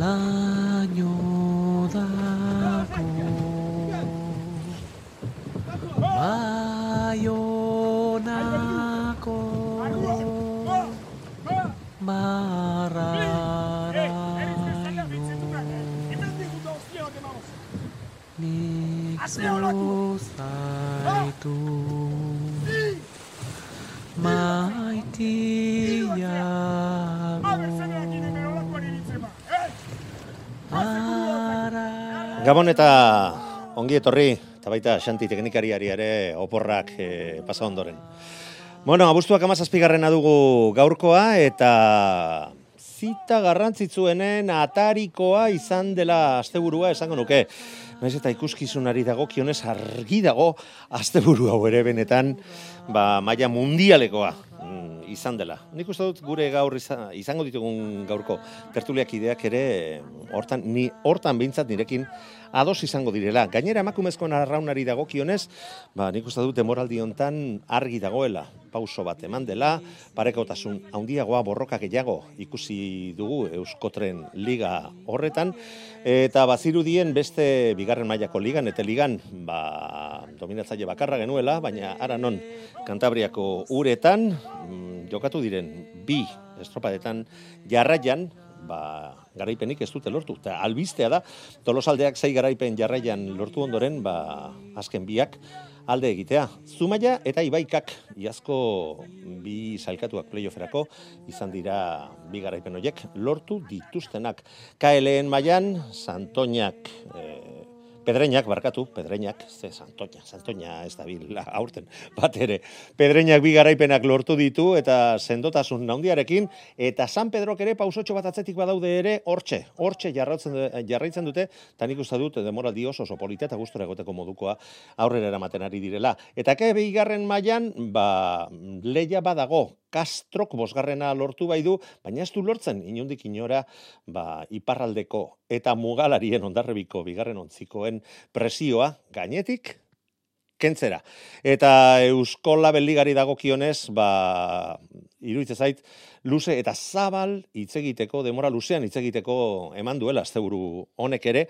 laino dako baionako marraraino nik zaitu maitiago Gabon eta ongi etorri, eta baita Xanti teknikariari ere oporrak e, pasa ondoren. Bueno, abuztuak amazazpigarrena dugu gaurkoa, eta zita garrantzitzuenen atarikoa izan dela asteburua esango nuke. Naiz eta ikuskizunari dagokionez argi dago asteburu hau ere benetan ba, maila mundialekoa mm, izan dela. Nik uste dut gure gaur izan, izango ditugun gaurko tertuliak ideak ere hortan ni hortan behintzat nirekin ados izango direla. Gainera emakumezkoen arraunari dagokionez, ba nik uste dut demoraldi hontan argi dagoela pauso bat eman dela, parekotasun handiagoa borroka gehiago ikusi dugu Euskotren liga horretan eta bazirudien beste bigarren mailako ligan eta ligan ba dominatzaile bakarra genuela, baina ara non Kantabriako uretan mm, jokatu diren bi estropadetan jarraian ba, garaipenik ez dute lortu. Eta albistea da, tolosaldeak zei garaipen jarraian lortu ondoren, ba, azken biak alde egitea. Zumaia eta Ibaikak iazko bi sailkatuak playofferako izan dira bi garaipen horiek lortu dituztenak. KLN mailan Santoñak eh, Pedreñak, barkatu, Pedreñak, ze Santoña, Santoña ez da bil, aurten, bat ere. Pedreñak bi garaipenak lortu ditu eta sendotasun naundiarekin, eta San Pedrok ere pausotxo bat atzetik badaude ere, hortxe, hortxe jarraitzen, jarraitzen dute, eta nik uste dut, demoraldi oso oso polita eta gustora egoteko modukoa aurrera eramaten ari direla. Eta ke bigarren mailan ba, leia badago, Kastrok bosgarrena lortu bai du, baina ez du lortzen inundik inora ba, iparraldeko eta mugalarien ondarrebiko bigarren ontzikoen presioa gainetik kentzera. Eta Euskola Beligari dagokionez, ba, iruditzen zait, luze eta zabal hitz egiteko, demora luzean hitz egiteko eman duela asteburu honek ere,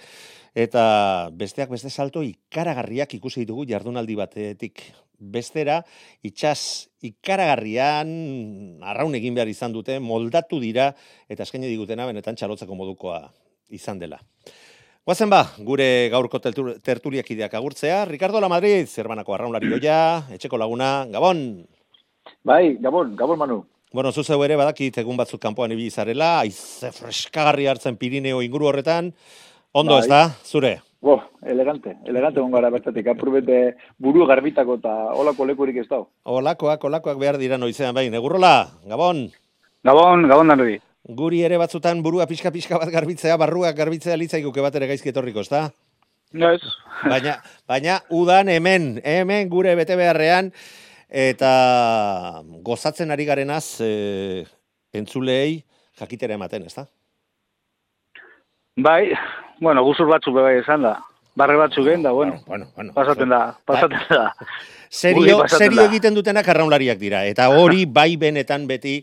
eta besteak beste salto ikaragarriak ikusi ditugu jardunaldi batetik bestera, itxas ikaragarrian arraun egin behar izan dute, moldatu dira, eta eskaini digutena benetan txalotzeko modukoa izan dela. Guazen ba, gure gaurko tertu- tertuliak ideak agurtzea. Ricardo La Madrid, zerbanako arraunlari doia, etxeko laguna, Gabon. Bai, Gabon, Gabon Manu. Bueno, zuzeu ere badakit egun batzuk kanpoan ibili zarela, aize freskagarri hartzen Pirineo inguru horretan. Ondo Bai. ez da, zure? Bo, elegante, elegante egon gara bertatik, apurbete buru garbitako eta olako lekurik ez dau. Olakoak, olakoak behar dira noizean bain. Egurrola, Gabon. Gabon, gabon danori. Guri ere batzutan burua pixka-pixka bat garbitzea, barruak garbitzea litzaiguke bat ere gaizki etorriko, ezta? Ez, Baina, baina udan hemen, hemen gure bete beharrean, eta gozatzen ari garenaz e, entzulei jakitera ematen, ezta? bai, bueno, guzur batzuk bai esan da. Barre batzuk egin da, bueno, bueno, bueno. pasaten da, pasaten da. Serio, serio egiten dutenak arraunlariak dira, eta hori bai benetan beti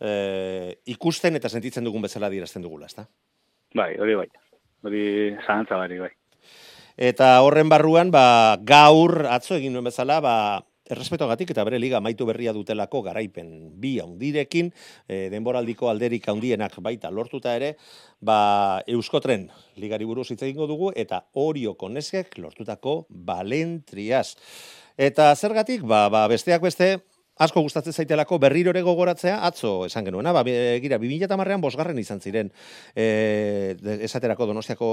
e, ikusten eta sentitzen dugun bezala dirazten dugula, ezta? Bai, hori bai. Hori zahantza bari, bai. Eta horren barruan, ba, gaur, atzo egin nuen bezala, ba, errespetogatik eta bere liga maitu berria dutelako garaipen bi haundirekin, e, denboraldiko alderik haundienak baita lortuta ere, ba, Euskotren ligari buruz hitz egingo dugu, eta Orioko neskek lortutako balentriaz. Eta zergatik, ba, ba, besteak beste, asko gustatzen zaitelako berriro ere gogoratzea, atzo esan genuena, ba, begira, 2008an bosgarren izan ziren, e, esaterako donostiako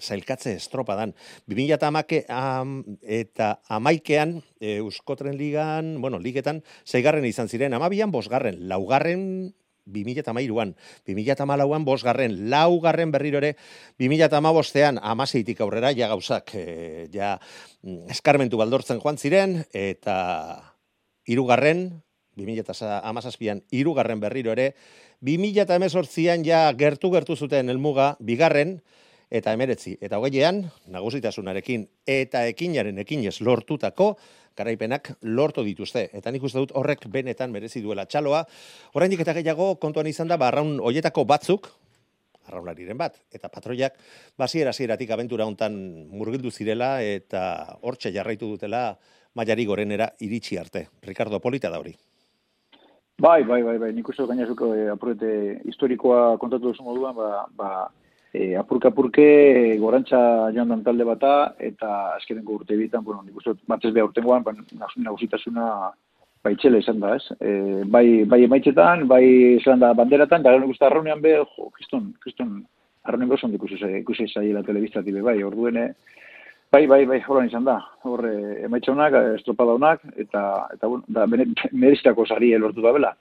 zailkatze estropadan. 2008 am, eta amaikean, e, Euskotren ligan, bueno, ligetan, zeigarren izan ziren, amabian bosgarren, laugarren 2008an, 2008an bosgarren, laugarren berriro ere, 2008an amaseitik aurrera, ja gauzak, e, ja mm, eskarmentu baldortzen joan ziren, eta irugarren, 2008an, irugarren berriro ere, 2008an ja gertu-gertu zuten elmuga, bigarren, eta emeretzi, eta hogeian, nagusitasunarekin, eta ekinaren ekinez lortutako, garaipenak lortu dituzte. Eta nik uste dut horrek benetan merezi duela txaloa. Oraindik eta gehiago kontuan izan da, barraun hoietako batzuk, arraunariren bat, eta patroiak basiera zieratik abentura hontan murgildu zirela eta hortxe jarraitu dutela mailari gorenera iritsi arte. Ricardo Polita da hori. Bai, bai, bai, bai, nik uste dut gainazuko eh, apurete historikoa kontatu duzu moduan, ba, ba, e, apurka apurke e, gorantza joan dan talde bata, eta azkenengo urte bitan, bueno, nik uste batzez beha urtengoan, ba, nagusitasuna baitxela izan da, ez? E, bai, bai emaitzetan, bai zelan da banderatan, da nik uste arraunean be, jo, kriston, kriston, arraunean gozon ikusi, zaiela telebiztatibe, bai, orduene, Bai, bai, bai, horan izan da. Hor, emaitza honak, estropada honak, eta, eta bueno, da, merezitako sari elortu da bela.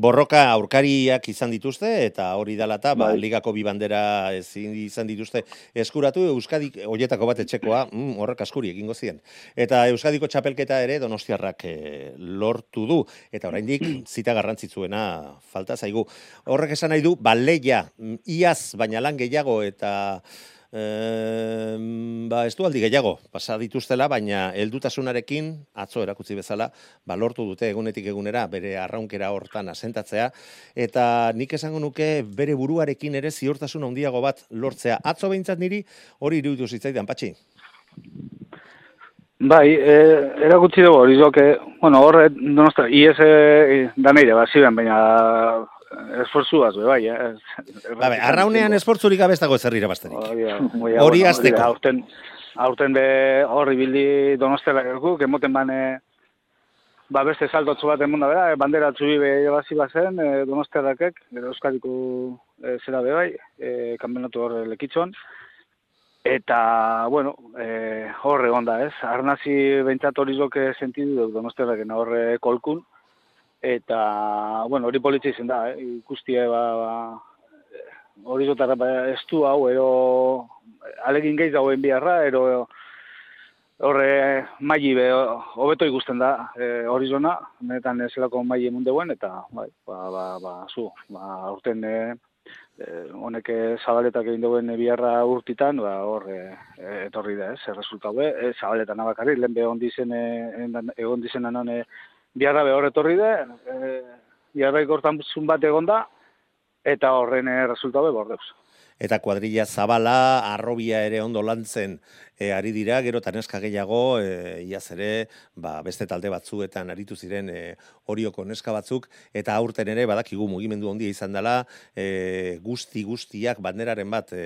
Borroka aurkariak izan dituzte eta hori dela eta ba, Bai. ligako bi bandera ezin izan dituzte eskuratu Euskadik hoietako bat etxekoa mm, horrek askuri egingo zien. Eta Euskadiko txapelketa ere Donostiarrak eh, lortu du eta oraindik zita garrantzitsuena falta zaigu. Horrek esan nahi du baleia mm, iaz baina lan gehiago eta E, ba, ez du aldi gehiago, pasa dituztela, baina heldutasunarekin atzo erakutsi bezala, ba, lortu dute egunetik egunera bere arraunkera hortan asentatzea, eta nik esango nuke bere buruarekin ere ziurtasun handiago bat lortzea. Atzo behintzat niri hori iruditu zitzaidan, patxi? Bai, e, erakutsi dugu hori bueno, horre, donostra, IES e, da neire, ba, ziren, baina esfortzuaz, be, bai, eh? Ba, be, arraunean esportzurik gabe ez dago ezer irabazterik. Hori da, Aurten, aurten be horri bildi donostela gerkuk, emoten bane, ba beste saltotzu bat emunda bera, e, bandera txubi be irabazi bazen, e, donostiarrakek, gero euskadiko e, zera be bai, e, kanbenatu hor lekitxon, eta, bueno, e, hor egon da, ez? Arnazi behintzat hori zoke sentidu dut donostiarraken horre kolkun, eta, bueno, hori politxe izan da, eh? ikustie, ba, ba, hori zotara ba, ez du hau, ero alegin gehi dauen biharra, ero horre maili be hobeto ikusten da e, horizona, netan ezelako maili emundeuen, eta bai, ba, ba, ba, zu, ba, urten e, e, honek e, zabaletak egin duen biharra urtitan, ba, hor e, etorri da, ez, resultau be, e, zabaletan abakarri, lehen be egon dizen, e, egon dizen anon, e, biharra be hor etorri da, e, biharra ikortan bat egon da, eta horren e, resultau be bordeuz. eta kuadrilla zabala, arrobia ere ondo lantzen e, ari dira, gero taneska gehiago, e, iaz ere, ba, beste talde batzuetan aritu ziren e, orioko neska batzuk, eta aurten ere badakigu mugimendu handia izan dela, e, guzti guztiak banderaren bat e,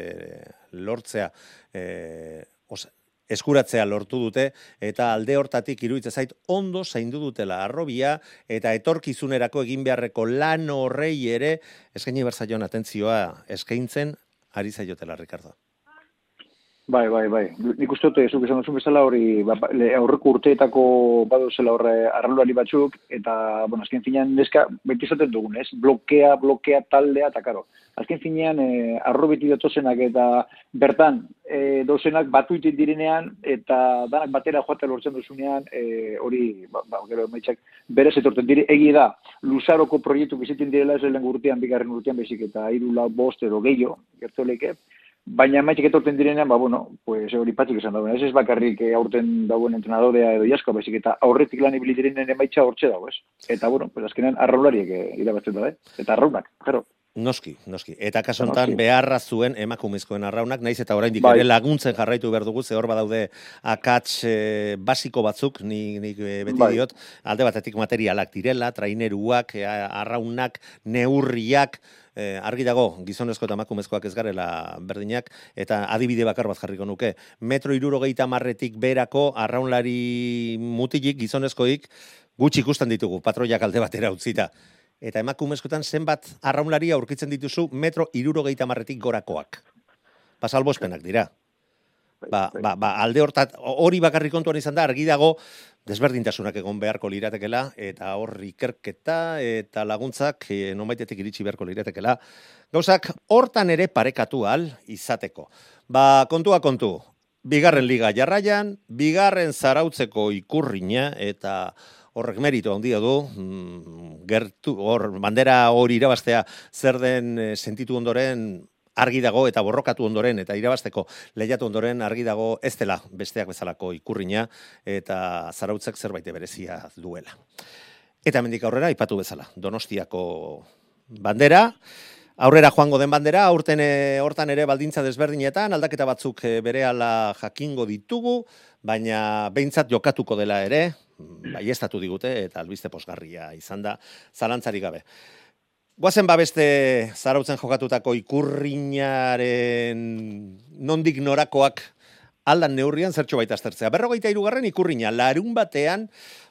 lortzea, e, os, eskuratzea lortu dute eta alde hortatik iruditzen zait ondo zaindu dutela arrobia eta etorkizunerako egin beharreko lan horrei ere eskaini berzaion atentzioa eskaintzen ari zaiotela, Ricardo. Bai, bai, bai. Nik uste dut, zuk esan duzu bezala hori, ba, ba, aurreko urteetako baduzela horre arralulari batzuk, eta, bueno, azken finean, neska, beti izaten dugun, ez? Blokea, blokea, taldea, eta karo. Azken finean, e, arrobeti datozenak eta bertan, e, dozenak batuitit direnean, eta danak batera joatea lortzen duzunean, e, hori, ba, ba, gero, maitxak, berez etorten dire, egi da, luzaroko proiektu biziten direla, ez lehen urtean, bigarren urtean bezik, eta hiru lau bost edo gehiago, gertu leke, Baina maitxik etorten direnean, ba, bueno, pues hori patxik esan dagoen. Ez ez bakarrik eh, aurten dagoen entrenadorea edo jasko, baizik eta aurretik lan ibili direnen emaitxa hortxe dago, ez? Eta, bueno, pues azkenean arraulariek eh, irabazten da, eh? Eta arraunak, claro. Noski, noski. Eta kaso honetan Noski. beharra zuen emakumezkoen arraunak, naiz eta oraindik Bai. ere laguntzen jarraitu behar dugu, ze hor badaude akats e, basiko batzuk, ni, eh, beti Bai. diot, alde batetik materialak direla, traineruak, arraunak, neurriak, e, argi dago, gizonezko eta emakumezkoak ez garela berdinak, eta adibide bakar bat jarriko nuke. Metro irurogeita marretik berako arraunlari mutilik, gizonezkoik, gutxi ikusten ditugu, patroiak alde batera utzita. Eta emakumezkoetan zenbat arraunlari aurkitzen dituzu metro irurogeita marretik gorakoak. Pasalbospenak dira. Ba, bai. ba, ba, alde hortat, hori bakarrik kontuan izan da, argi dago, desberdintasunak egon beharko liratekela, eta hor ikerketa eta laguntzak e, nonbaitetik iritsi beharko liratekela. Gauzak, hortan ere parekatu al izateko. Ba, kontua kontu, bigarren liga jarraian, bigarren zarautzeko ikurrina, eta horrek meritu handia du, mm, gertu, hor, bandera hori irabaztea zer den eh, sentitu ondoren, argi dago eta borrokatu ondoren eta irabasteko lehiatu ondoren argi dago ez dela besteak bezalako ikurrina eta zarautzek zerbait berezia duela. Eta hemendik aurrera aipatu bezala, Donostiako bandera, aurrera joango den bandera, aurten e, hortan ere baldintza desberdinetan, aldaketa batzuk e, berehala jakingo ditugu, baina behintzat jokatuko dela ere, baiestatu digute eta albiste posgarria izan da, zalantzarik gabe. Guazen ba beste zarautzen jokatutako ikurrinaren nondik norakoak aldan neurrian zertxo baita aztertzea. Berrogeita irugarren ikurrina, larun batean,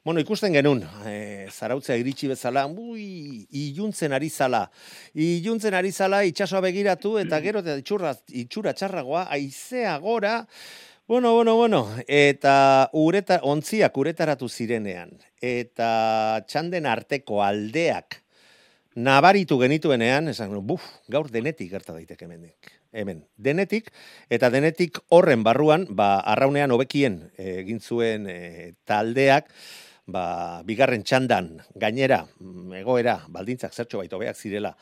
bueno, ikusten genuen, e, zarautzea iritsi bezala, ui, iluntzen ari zala. Iluntzen ari zala, itxasoa begiratu, eta gero eta itxurra, itxura txarragoa, aizea gora, Bueno, bueno, bueno, eta ureta, ontziak uretaratu zirenean, eta txanden arteko aldeak nabaritu genituenean, esan, buf, gaur denetik gerta daiteke hemenik. Hemen, denetik, eta denetik horren barruan, ba, arraunean hobekien egin zuen e, taldeak, ba, bigarren txandan, gainera, mm, egoera, baldintzak zertxo baita hobeak zirela,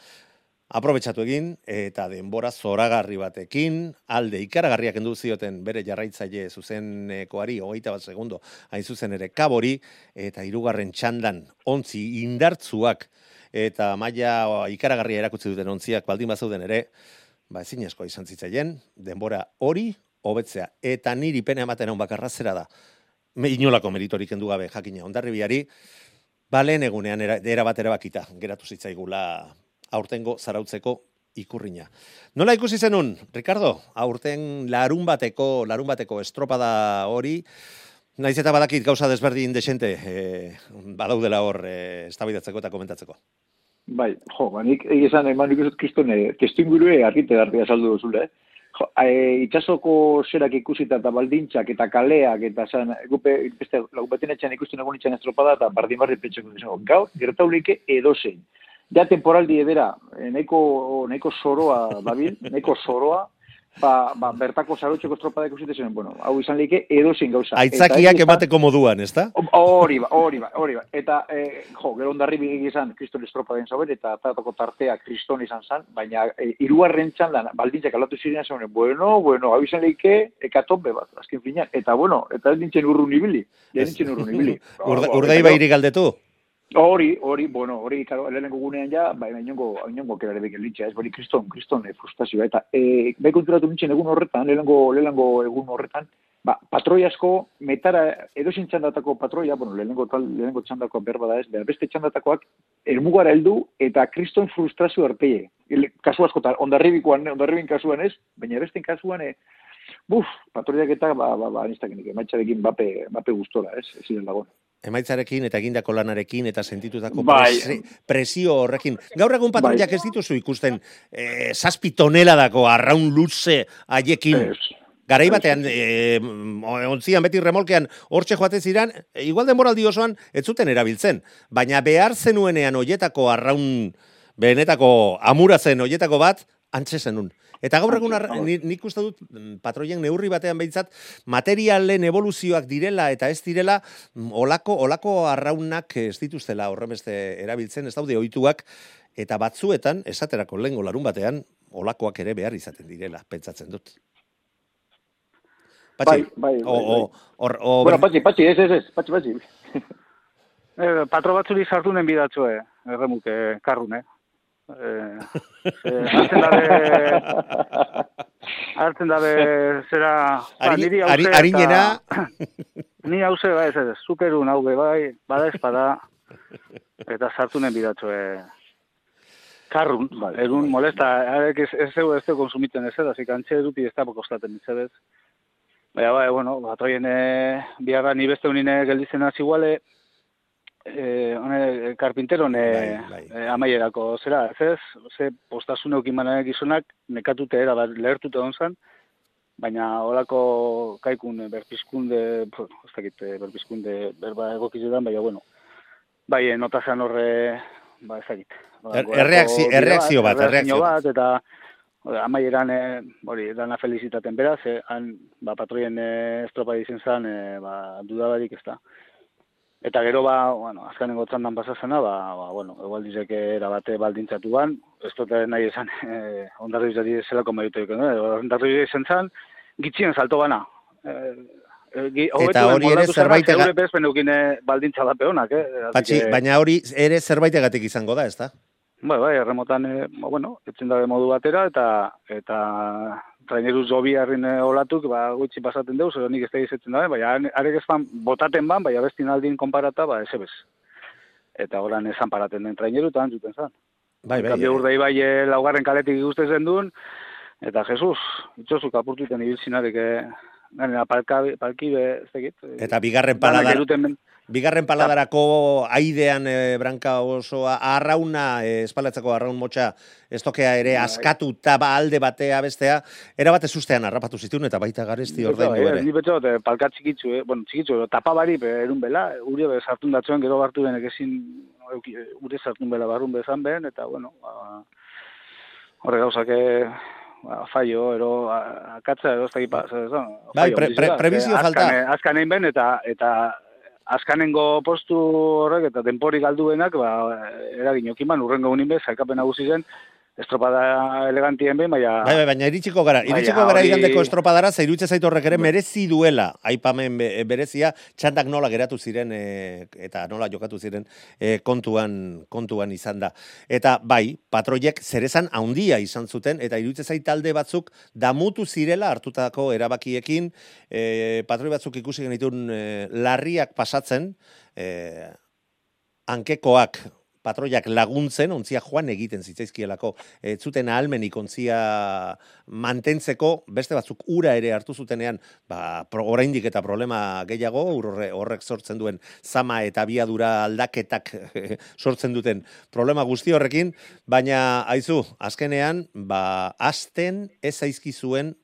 aprobetsatu egin, eta denbora zoragarri batekin, alde ikaragarriak endu zioten bere jarraitzaile zuzenekoari, hogeita bat segundo, hain zuzen ere kabori, eta hirugarren txandan, ontzi indartzuak, eta maila ikaragarria erakutsi duten ontziak baldin bazauden ere, ba ezin esko izan zitzaien, denbora hori hobetzea. Eta niri pena ematen hon bakarra zera da. Me, inolako meritorik endu gabe jakina ondarribiari, ba lehen egunean era, era bat erabakita, geratu zitzaigula aurtengo zarautzeko ikurrina. Nola ikusi zenun, Ricardo, aurten larun bateko, larun bateko estropada hori, Naiz eta badakit gauza desberdin desente eh, badaudela hor eh, eztabaidatzeko eta komentatzeko. Bai, jo, ba, nik egia esan, eman nik uzut kriston, e, testingurue argite garria saldu duzule, eh? E, itxasoko zerak ikusita eta baldintzak eta kaleak eta zan, gupe, beste, lagupetin etxean ikusten egun itxan estropada eta bardin barri petxeko duzeko. Gaur, gertaulike edozein. Ja temporaldi edera, e, nahiko, nahiko soroa, dabil, nahiko soroa, ba, ba, bertako sarotxeko estropada ikusite zen, bueno, hau izan leike edozein gauza. Aitzakiak Eta emateko moduan, ezta? Hori ba, hori ba, hori ba. Eta, eh, jo, gero ondarri bigik izan kriston estropaden zauen, eta tatako tartea kriston izan zan, baina e, iruarren txandan, baldintzak alatu ziren zauen, bueno, bueno, hau izan leike, ekatombe bat, azken finean. Eta, bueno, eta ez nintzen urrun ibili. Ez nintzen urrun ibili. Urda, urdai bairi galdetu? Hori, hori, bueno, hori, karo, lehenengo gunean ja, bai, inongo, inongo kera ere litxa, ez, hori kriston, kriston eh, frustrazioa, eta, e, bai konturatu nintzen egun horretan, lehenengo, lehenengo egun horretan, ba, patroi asko, metara, edosin txandatako patroia, bueno, lehenengo, tal, lehenengo txandako berba da ez, behar beste txandatakoak, ermugara heldu, eta kriston frustrazio arteie. El, kasu askotan, ondarribikoan, ondarribin kasuan ez, baina besten kasuan, e, buf, patroiak eta, ba, ba, ba, nistak emaitxarekin bape, bape gustora, ez, ez ziren dagoen emaitzarekin eta egindako lanarekin eta sentitutako Bai. presi, presio horrekin. Gaur egun patroiak ez dituzu ikusten eh, zazpi toneladako arraun luze haiekin. Garai batean, e, ontzian beti remolkean hortxe joate ziran, e, igual denboraldi osoan ez zuten erabiltzen. Baina behar zenuenean hoietako arraun, benetako amurazen hoietako bat, antxe zenun. Eta gaur egun nik uste dut mm, patroien neurri batean behintzat materialen evoluzioak direla eta ez direla mm, olako olako arraunak ez dituztela horremeste erabiltzen ez daude ohituak eta batzuetan esaterako lengo larun batean olakoak ere behar izaten direla pentsatzen dut. Bai, bai, bai, o, o, or, o, Bueno, patxi, patxi, ez, ez, ez, patxi, patxi. Eh, patro batzuri sartu nen bidatzue, erremuke, karrun, eh? Eh, eh, hartzen dabe, hartzen dabe, zera, ba, Ari- niri ari- hauze arinena- ni hauze, bai, ez, ez, superun hau be, bai, bada espada, eta sartu nen bidatzue, karrun, Bai, egun bai. molesta, arek ez, ez zeu, ez zeu konsumiten ez, así que antxe edupi ez da kostaten mitzedez. Baina, bai, bueno, batroien e, biarra ni beste unine gelditzen hasi iguale, e, hone, karpinteron e, Bai, bai. e, amaierako, zera, ez ez, ze postasun eukin manak gizonak, nekatute era, bat, lehertute hon zan, baina olako kaikun eh, berpizkunde, pf, ez dakit, eh, berpizkunde berba egokizetan, baina bueno, bai, eh, notazan horre, ba, ez dakit. Ba, Er- golako erreakzi- bide erreakzio bat, erreakzio bat, eta amaieran, eh, hori, dana felizitaten beraz, eh, han, ba, patroien eh, estropa izen zen, eh, ba, dudabarik ez da. Eta gero ba, bueno, azkenengo txandan pasazena, ba, ba bueno, egual dizeke erabate baldintzatu ban, ez dut nahi esan, eh, ondarri izari zelako ikan, eh? ondarri izan zen, gitzien salto bana. Eh, eh, gi- Eta hori ere zerbait ega- baldintza da peonak, eh? Patxi, baina hori ere zerbaitegatik izango da, ezta? Bai, bai, erremotan, e, bueno, etzen dabe modu batera, eta eta traineru zobi harrin e, olatuk, ba, gutxi pasaten deuz, edo nik ez da izetzen dabe, bai, arek ez ban botaten ban, bai, abestin aldin konparata, ba, ez ebez. Eta horan esan paraten den traineru, eta antzuten zan. Bai, bai. Kambio urdei bai, e, laugarren kaletik ikuste zen duen, eta Jesus, itxosu kapurtuten ibiltzinarik, e, Gainera, palka, palkibe, ez dakit. Eta bigarren ben- bigarren paladarako aidean e, branka osoa, arrauna, e, espalatzako arraun motxa, estokea ere Bai. askatuta ba alde batea bestea, era bat ezustean harrapatu zituen eta baita garesti ordaindu Bai, ere. Ni betxot, eh, palka txikitzu, eh? bueno, txikitzu, tapa bari, erun bela, uri sartun datzuen, gero bartu benek ezin, ure sartun bela barrun bezan ben, eta, bueno, ba, horre gauzak, eh, ba, faio, ero, a- akatza, ero, ez esan, Bai, faio pre- pre- da, prebizio eh, falta. azkane- Azkanein ben, eta, eta azkanengo postu horrek, eta denpori galduenak, ba, eragin okiman, urrengo unin bez, saikapen nagusi zen, estropada elegantien ben, baina... Bai, bai, baina iritsiko gara, iritsiko gara igandeko estropadara, ze iruditzen zait horrek ere merezi duela, aipamen be- berezia, txandak nola geratu ziren, e, eta nola jokatu ziren e, kontuan, kontuan izan da. Eta bai, patroiek zerezan handia izan zuten, eta iruditzen zait talde batzuk damutu zirela hartutako erabakiekin, e, patroi batzuk ikusi genitun e, larriak pasatzen, e, hankekoak patroiak laguntzen, ontzia joan egiten zitzaizkielako, ez zuten ahalmenik ontzia mantentzeko, beste batzuk ura ere hartu zutenean, ba, oraindik eta problema gehiago, horre, horrek sortzen duen zama eta biadura aldaketak sortzen duten problema guzti horrekin, baina aizu, azkenean, ba, asten ez zaizkizuen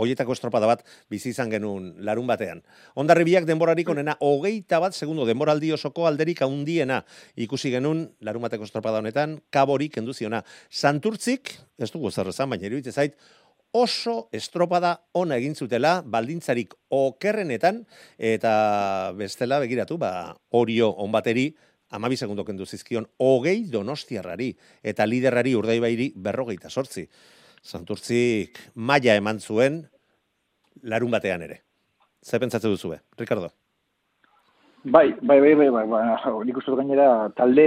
hoietako estropada bat bizi izan genuen larun batean. Ondarri biak denborarik onena, hogeita bat segundo denboraldi osoko alderik handiena ikusi genuen larun bateko estropada honetan, kaborik kenduziona. Santurtzik, ez dugu zer esan, baina iruditzen zait, oso estropada ona egin zutela, baldintzarik okerrenetan, eta bestela begiratu, ba, orio onbateri, amabi segundo kendu zizkion, hogei donostiarrari, eta liderrari urdaibairi berrogeita sortzi. Santurtzik maila eman zuen larun batean ere. Ze pentsatze duzu be, Ricardo? Bai, bai, bai, bai, bai, bai, nik uste gainera talde,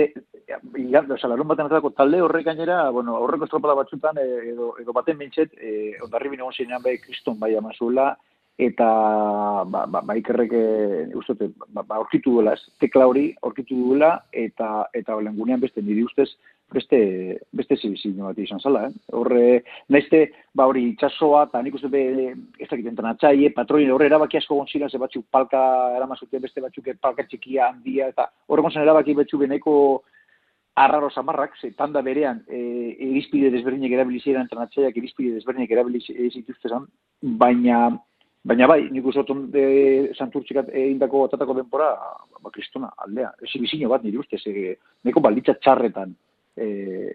oza, larun baten atako talde horrek gainera, bueno, horreko estropada batzutan, eh, edo, edo baten bintxet, e, ondarri bine zinean bai kriston bai amazuela, eta ba, ba, ba ikerrek e, uste dut, ba, ba, aurkitu duela, ez, tekla hori aurkitu duela, eta, eta lengunean beste niri ustez, beste, beste zibizio bat izan zala, eh? Horre, naizte, ba hori, itxasoa, eta nik uste be, ez dakit entrenatzaile, patroin, horre erabaki asko gontzira, ze batzuk palka eramazuten, beste batzuk palka txikia, handia, eta horre gontzen erabaki betxu beneko arraro samarrak, ze tanda berean, e, irizpide desberdinek erabilizera entrenatzaileak irizpide desberdinek erabilizera zituztezan, baina Baina bai, nik uste dut e, santurtzikat egindako atatako denpora, ba, kristona, aldea. Ezi bizino bat nire ustez, e, neko balditza txarretan e,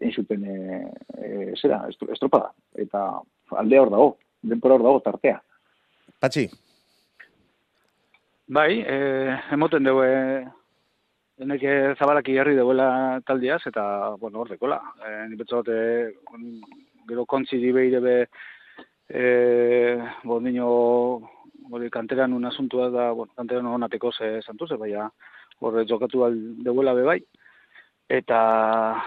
egin zuten e, e, zera, estro- estropada. Eta aldea hor dago, denpora hor dago tartea. Patxi, Bai, eh, emoten dugu, eh, eneke zabalaki jarri deuela taldiaz, eta, bueno, hor dekola. Eh, ni betzot, eh, gero kontzi di behire be, eh, bon, dino, hori kanteran un asuntua da, bueno, kanteran onateko ze santu ze, baina horre jokatu al deuela be bai. Eta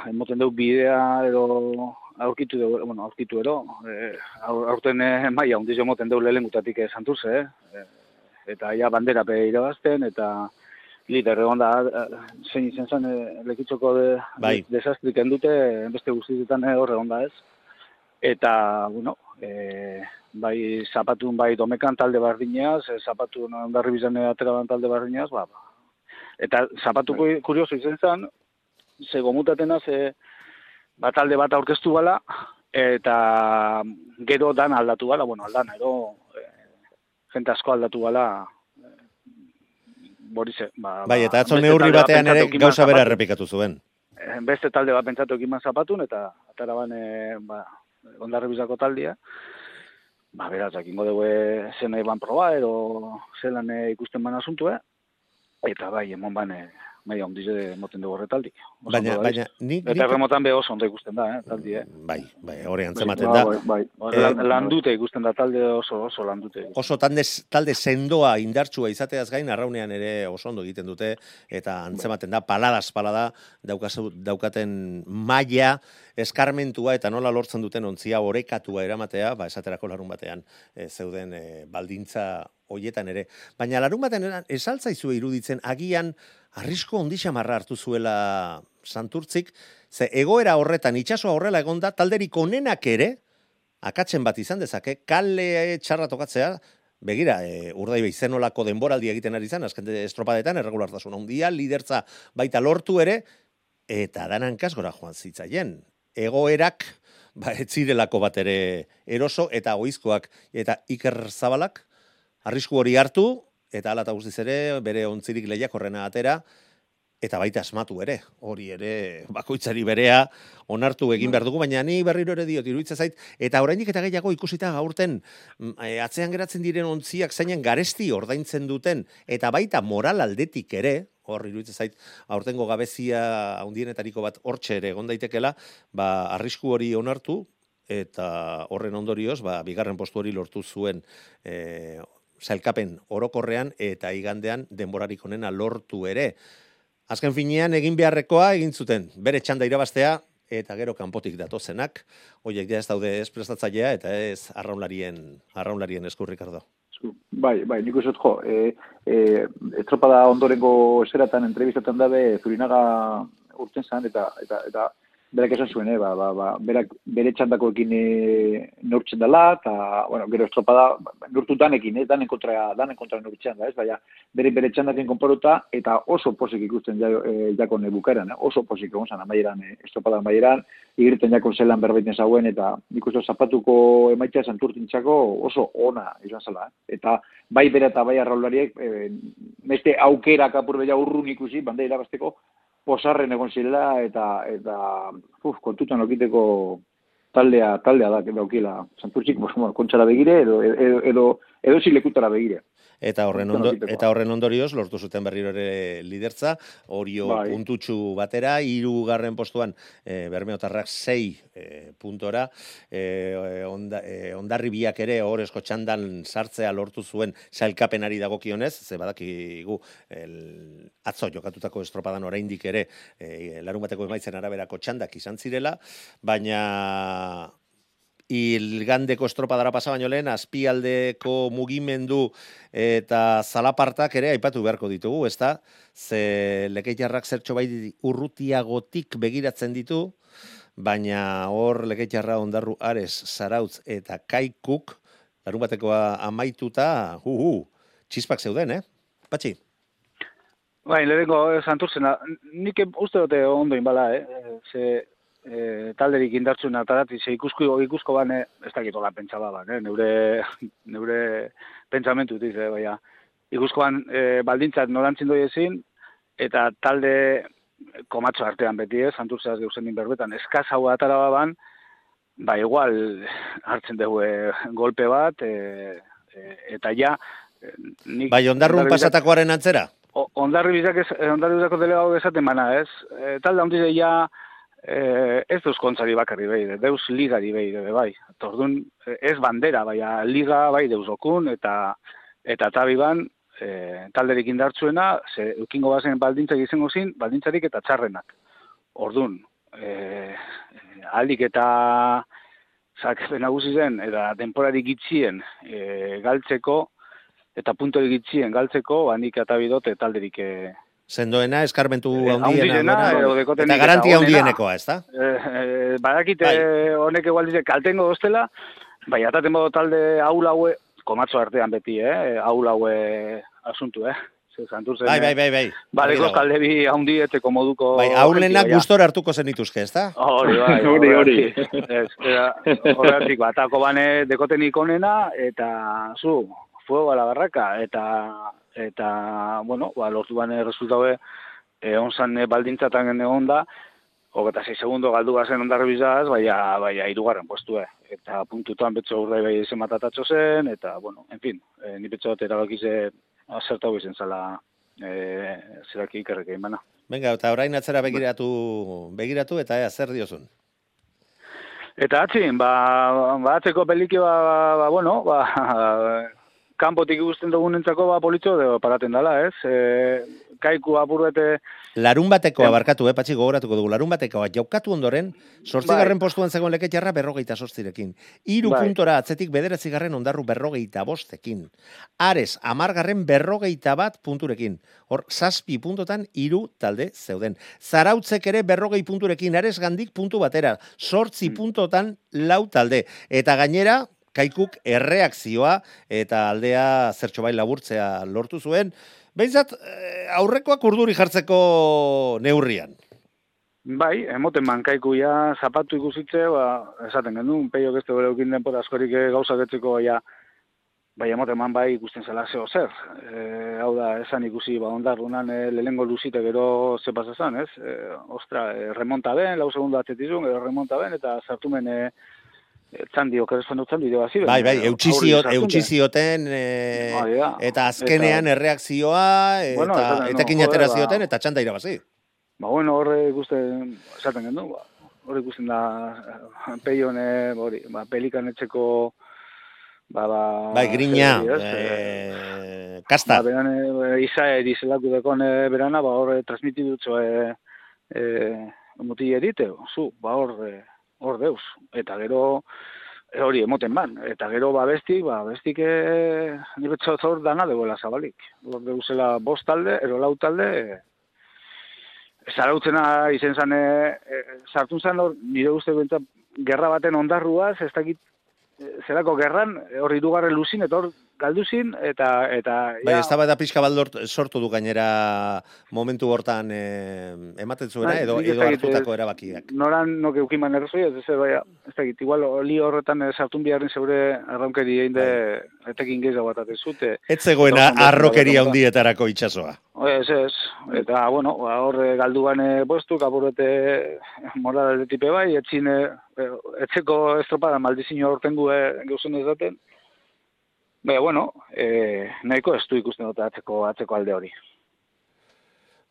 emoten dugu bidea edo aurkitu dugu, bueno, aurkitu ero, eh, aur- aurten eh, maia, hundiz emoten dugu lehengutatik eh, santuz, eh? eh eta ja bandera pe irabazten, eta lider egon da, eh, zein izen zen, eh, lekitzoko de, Bai. de, desastrik endute, beste guztietan eh, hor egon da ez. Eta, bueno, e, bai zapatun bai domekan talde bardineaz, e, zapatun ondarri bizan atera ban talde bardineaz, ba, ba. Eta zapatu Bai. kurioso izen zen, ze gomutatena, ze ba, talde bat aurkeztu bala, eta gero dan aldatu bala, bueno, aldan, ero jente asko aldatu gala, Borize, ba, Bai, eta atzo neurri batean ere gauza bera errepikatu zuen. Eh, beste talde bat pentsatu ekiman zapatun, eta atara ban, e, ba, ondarri bizako taldia. Ba, beraz, jakingo dugu eh, zen nahi ban proba, edo zelan eh, ikusten ban asuntu, eh? Eta bai, emon ban, maia ondize moten dugu horretaldi. Oso Baina, baina, nik, Eta erremotan be oso ondo ikusten da, eh, taldi, eh? bai, bai, hori antzematen Ba, da. bai, bai. Ba, Eh, lan, landute ikusten da talde oso, oso landute. Oso talde, talde sendoa indartsua izateaz gain, arraunean ere oso ondo egiten dute, eta antzematen da, paladas palada, daukazu, daukaten maila, eskarmentua eta nola lortzen duten ontzia orekatua eramatea, ba, esaterako larun batean e, zeuden e, baldintza hoietan ere. Baina larun batean eran, esaltzaizue iruditzen, agian arrisko ondixamarra hartu zuela santurtzik, ze egoera horretan, itxasoa horrela egonda, talderik onenak ere, akatzen bat izan dezake, kale txarra tokatzea, begira, e, urdaibe izenolako denboraldi egiten ari zen, azken estropadetan, erregulartasun handia, lidertza baita lortu ere, eta danan kasgora joan zitzaien. Egoerak, ba, ez zirelako bat ere eroso, eta oizkoak, eta Iker Zabalak, arrisku hori hartu, eta ala eta guztiz ere, bere ontzirik lehiak horrena atera, eta baita asmatu ere, hori ere bakoitzari berea onartu egin behar dugu, baina ni berriro ere diot, iruditzen zait, eta oraindik eta gehiago ikusita gaurten mm, e, atzean geratzen diren ontziak zainen garesti ordaintzen duten, eta baita moral aldetik ere, hor iruditzen zait, aurtengo gabezia handienetariko bat hortxe ere egon daitekela, ba, arrisku hori onartu, eta horren ondorioz, ba, bigarren postu hori lortu zuen e, zailkapen orokorrean, eta igandean denborarik onena lortu ere. Azken finean egin beharrekoa egin zuten, bere txanda irabaztea eta gero kanpotik datozenak, hoiek ja ez daude ez prestatzailea eta ez arraunlarien, arraunlarien esku, Ricardo. Bai, bai, nik uste jo, e, e, estropada ondorengo eseratan, entrevistatan dabe, Zurinaga urten zan, eta, eta, eta berak esan zuen, eh, ba, ba, ba, berak bere txandakoekin e, neurtzen dela, eta, bueno, gero estropada, neurtu danekin, eh, danen kontra, danen kontra neurtzen da, ez, baina, bere bere txandakin konporuta, eta oso posik ikusten ja, e, jakon bukaeran, eh, oso posik egon zan, amaieran, e, estropada amaieran, igirten jakon zelan berbaiten zauen, eta nik uste zapatuko emaitza santurtintzako oso ona izan zela. eh. Eta bai bera eta bai arraulariek, e, beste aukerak apur beha urrun ikusi, bande irabazteko, posarren egon zirela, eta, eta uf, kontutan okiteko taldea, taldea da, daukila, santurtzik, kontxara begire, edo, edo, edo, edo zilekutara begire. Eta horren, ondo, eta horren ondorioz lortu zuten berriro ere lidertza, orio Bai. puntutxu batera, hirugarren postuan e, Bermeotarrak sei e, puntora, e, onda, e, ondarri biak ere horrezko txandan sartzea lortu zuen sailkapenari dagokionez, ze badakigu el, atzo jokatutako estropadan oraindik ere e, larun bateko emaitzen araberako txandak izan zirela, baina ilgandeko estropadara pasa baino lehen, azpialdeko mugimendu eta zalapartak ere aipatu beharko ditugu, ezta? Ze lekeitarrak zertxo bai urrutiagotik begiratzen ditu, baina hor lekeitarra ondarru ares, zarautz eta kaikuk, larun batekoa amaituta, hu, hu, txispak zeuden, eh? Patxi? Bai, lehenko santurzena, nik uste dute ondo inbala, eh? Ze e, talderik indartzuen atarati, ze ikusko, ikusko bane, ez dakit hola pentsaba ban, eh? Neure, neure pentsamentu diz, eh? Baina, ikuskoan e, baldintzat norantzin doi ezin, eta talde komatxo artean beti, eh? Santurzeaz geuzen din berbetan, eskaz hau atara ban, ba, igual hartzen dugu e, golpe bat, e, e, eta ja, e, nik... Bai, ondarrun pasatakoaren antzera? O- ondarri bizak ez, ondarri bizako delegado esaten bana, ez? E, talde handize ja e, ez deus kontzari bakarri behi, deus ligari behi, be, bai. Eta orduan, eh, ez bandera, baina liga bai deus okun, eta eta tabi ban, e, talderik indartzuena, ze eukingo bazen baldintzak izango zin, baldintzarik eta txarrenak. Orduan, e, alik eta zakepen nagusi zen, eta denporarik gitzien e, galtzeko, eta puntorik gitzien galtzeko, banik eta bidot talderik e, Sendoena, eskarmentu Eh, handiena, dekotenik eta garantia handienekoa, ezta? eh, eh, badakite Bai. honek egual dize kaltengo dostela, bai, ataten modo talde haul haue, komatzo artean beti, eh, haul haue asuntu, eh. Ze, santurzen, Bai, bai, bai, bai. Baleko dago. talde bi haundi eteko moduko... Bai, haulenak jentia, gustora hartuko zenituzke, ezta? Hori, bai, Hori, hori. Ez, horregatik, batako bane dekotenik onena, eta zu, fuego a la barraka, eta, eta bueno, ba, lortu bane resultaue, e, onzan e, baldintzatan egon da, hogeta 6 segundo galdu gazen ondarri bizaz, baina, baina irugarren postue. Eta puntutan betxo urrai bai zen zen, eta, bueno, en fin, e, ni betxo bat erabakize azertau izan zala e, zeraki ikerrek egin bana. Venga, eta orain atzera begiratu, begiratu eta ea, zer diozun. Eta atzin, ba, ba atzeko peliki, ba, ba, ba bueno, ba, kanpotik ikusten dugun entzako, ba, politxo, de, paraten dala, ez? E, kaiku apurbete... Larun batekoa barkatu, eh, patxi gogoratuko dugu, larun batekoa, jaukatu ondoren, sortzigarren Bai. postuan zegoen leketxarra berrogeita sortzirekin. Iru Bai. puntora atzetik bederatzigarren ondarru berrogeita bostekin. Ares, amargarren berrogeita bat punturekin. Hor, zazpi puntotan iru talde zeuden. Zarautzek ere berrogei punturekin, Ares gandik puntu batera. Sortzi Mm. puntotan lau talde. Eta gainera, kaikuk erreakzioa eta aldea zertxo bai laburtzea lortu zuen. Behintzat, eh, aurrekoak urduri jartzeko neurrian. Bai, emoten mankaiku ja zapatu ikusitze, ba, esaten gendu, peio beste bere eukin denpora askorik eh, gauzak etzeko ja, bai emoten man bai ikusten zela zeo zer. E, hau da, esan ikusi, ba, ondarrunan e, lehengo luzite gero ze pasazan, ez? E, ostra, e, remonta ben, lau segundo atzetizun, gero remonta ben, eta sartumen e, txandi okerezen dut txandi dio bazi. Bai, bai, Aurri eutxizio, sartu ben. eutxizioten, eh, Bai, da. eta azkenean erreakzioa, eta Bueno, esaten du, etekin joder, atera zioten, eta txanda irabazi. Ba, bueno, horre ikusten, esaten gendu, ba, horre ikusten da, eh, peione, hori, ba, pelikan etxeko, ba, ba... Bai, grina, ez, eh, kasta. Ba, beran, e, isa erizelaku dekon e, berana, ba, hor, e, transmitidutxo, e, e, mutile erite, zu, ba, hor, e, hor deus. Eta gero, e, hori, emoten ban. Eta gero, ba, bestik, ba, bestik, e, nire txot hor dana degoela zabalik. Hor deusela bost talde, ero lau talde, e, zarautzena izen zan, e, e, sartun zan hor, nire uste gerra baten ondarruaz, ez dakit, e, zerako gerran, e, hor irugarren luzin, eta hor galduzin, eta, eta, Bai, ez da pixka baldort sortu du gainera momentu hortan eh, ematen zuena, Bai, edo, edo hartutako eh, erabakiak. noran nok eukiman errezoi, ez ez baina, ez dakit, igual, oli horretan eh, sartun biharren zeure arraunkeri egin de, etekin gehiago bat atezute. Ez zegoena arrokeria handietarako itsasoa. Ez, ez, eta, bueno, ba, hor eh, galduan eh, postu, kapurete moral tipe bai, etxin, eh, eh, etxeko estropada maldizino hortengu eh, gauzen ez daten. Baina, bueno, eh, nahiko ez du ikusten dut atzeko, atzeko alde hori.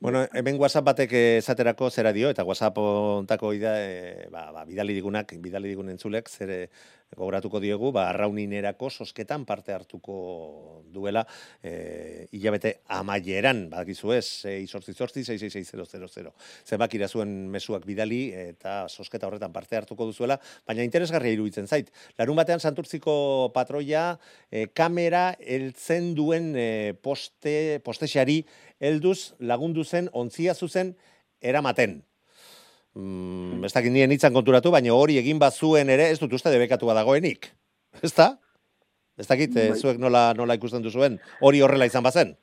Bueno, hemen WhatsApp batek eh, esaterako zera dio, eta WhatsApp ontako ida, e, ba, ba, bidali digunak, bidali digun entzulek, zer eh, gogoratuko diegu, ba, arrauninerako sosketan parte hartuko duela, e, hilabete amaieran, badakizu ez, 6 sortzi sortzi, 6660000. Zebak zuen mesuak bidali, eta sosketa horretan parte hartuko duzuela, baina interesgarria iruditzen zait. Larun batean santurtziko patroia, e, kamera heltzen duen e, poste, postexari helduz lagundu zen, ontzia zuzen, eramaten. Mm, ez dakit nien hitzan konturatu, baina hori egin bazuen ere, ez dut uste debekatua dagoenik. Ez da? Ez dakit, eh, Bai. zuek nola, nola ikusten duzuen, hori horrela izan bazen.